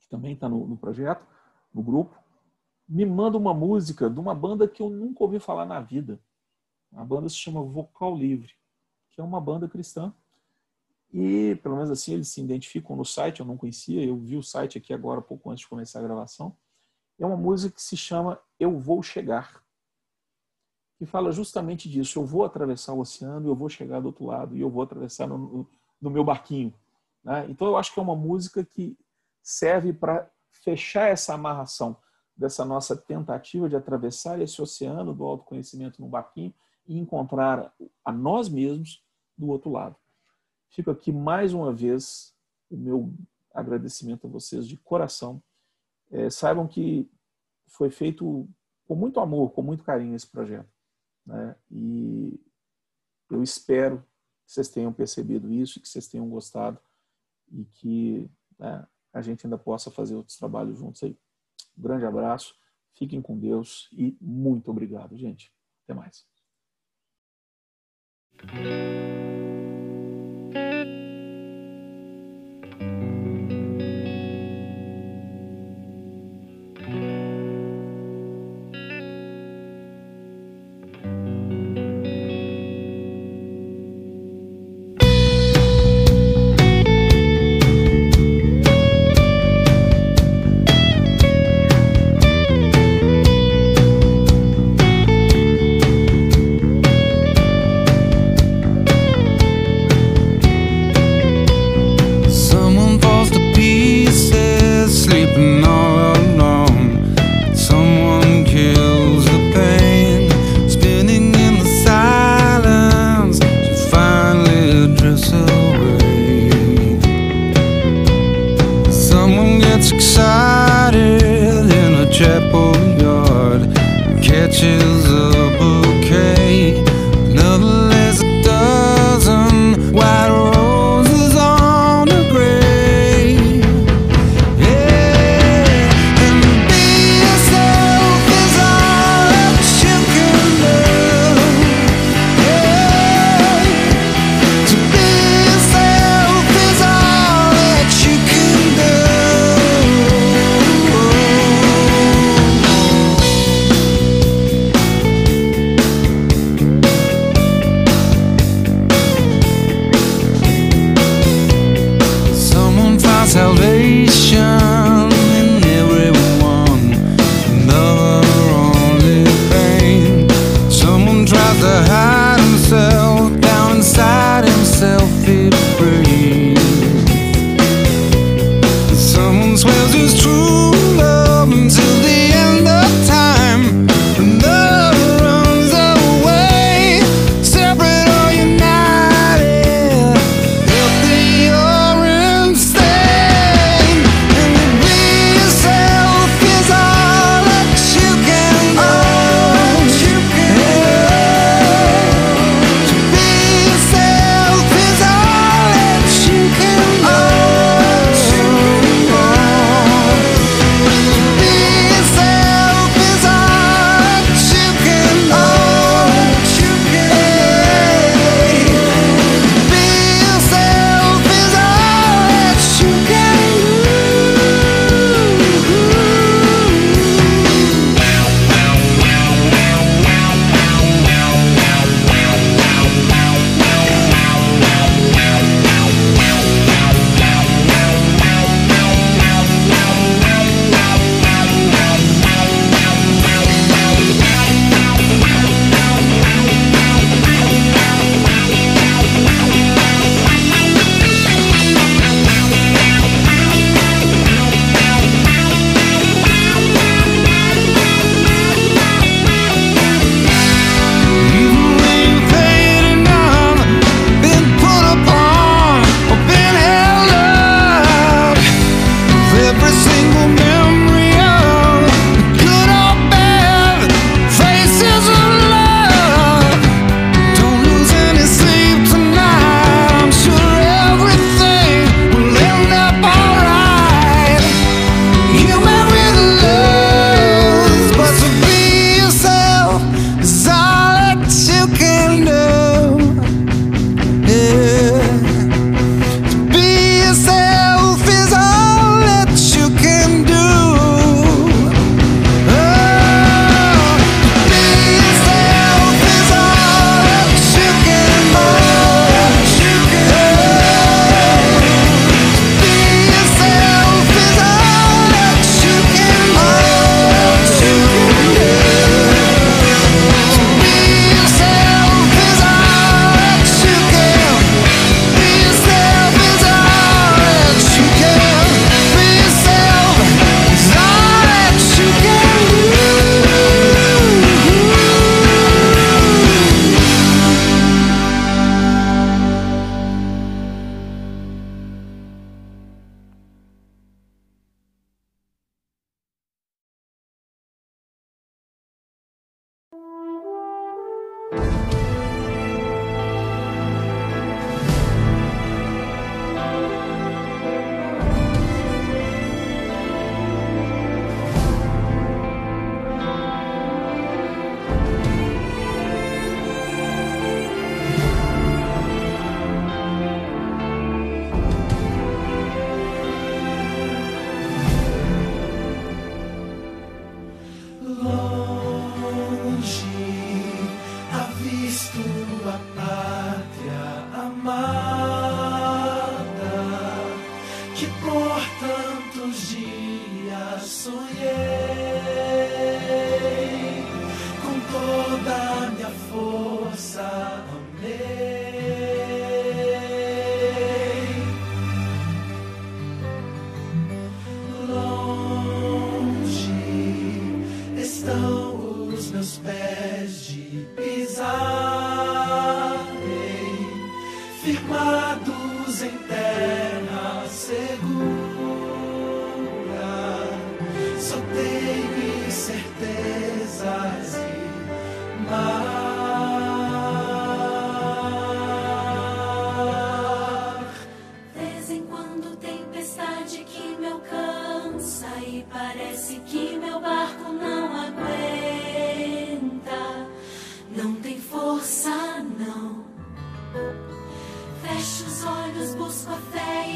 que também está no, no, projeto, no grupo, me manda uma música de uma banda que eu nunca ouvi falar na vida. A banda se chama Vocal Livre, que é uma banda cristã e, pelo menos assim, eles se identificam no site, eu não conhecia, eu vi o site aqui agora, pouco antes de começar a gravação. É uma música que se chama Eu Vou Chegar, que fala justamente disso. Eu vou atravessar o oceano, eu vou chegar do outro lado, e eu vou atravessar no, no, meu barquinho. Né? Então, eu acho que é uma música que serve para fechar essa amarração dessa nossa tentativa de atravessar esse oceano do autoconhecimento no barquinho e encontrar a nós mesmos do outro lado. Fico aqui mais uma vez o meu agradecimento a vocês de coração. É, saibam que foi feito com muito amor, com muito carinho esse projeto. Né? E eu espero que vocês tenham percebido isso, que vocês tenham gostado e que né, a gente ainda possa fazer outros trabalhos juntos aí. Um grande abraço, fiquem com Deus e muito obrigado, gente. Até mais.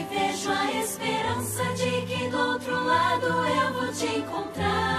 e vejo a esperança de que do outro lado eu vou te encontrar.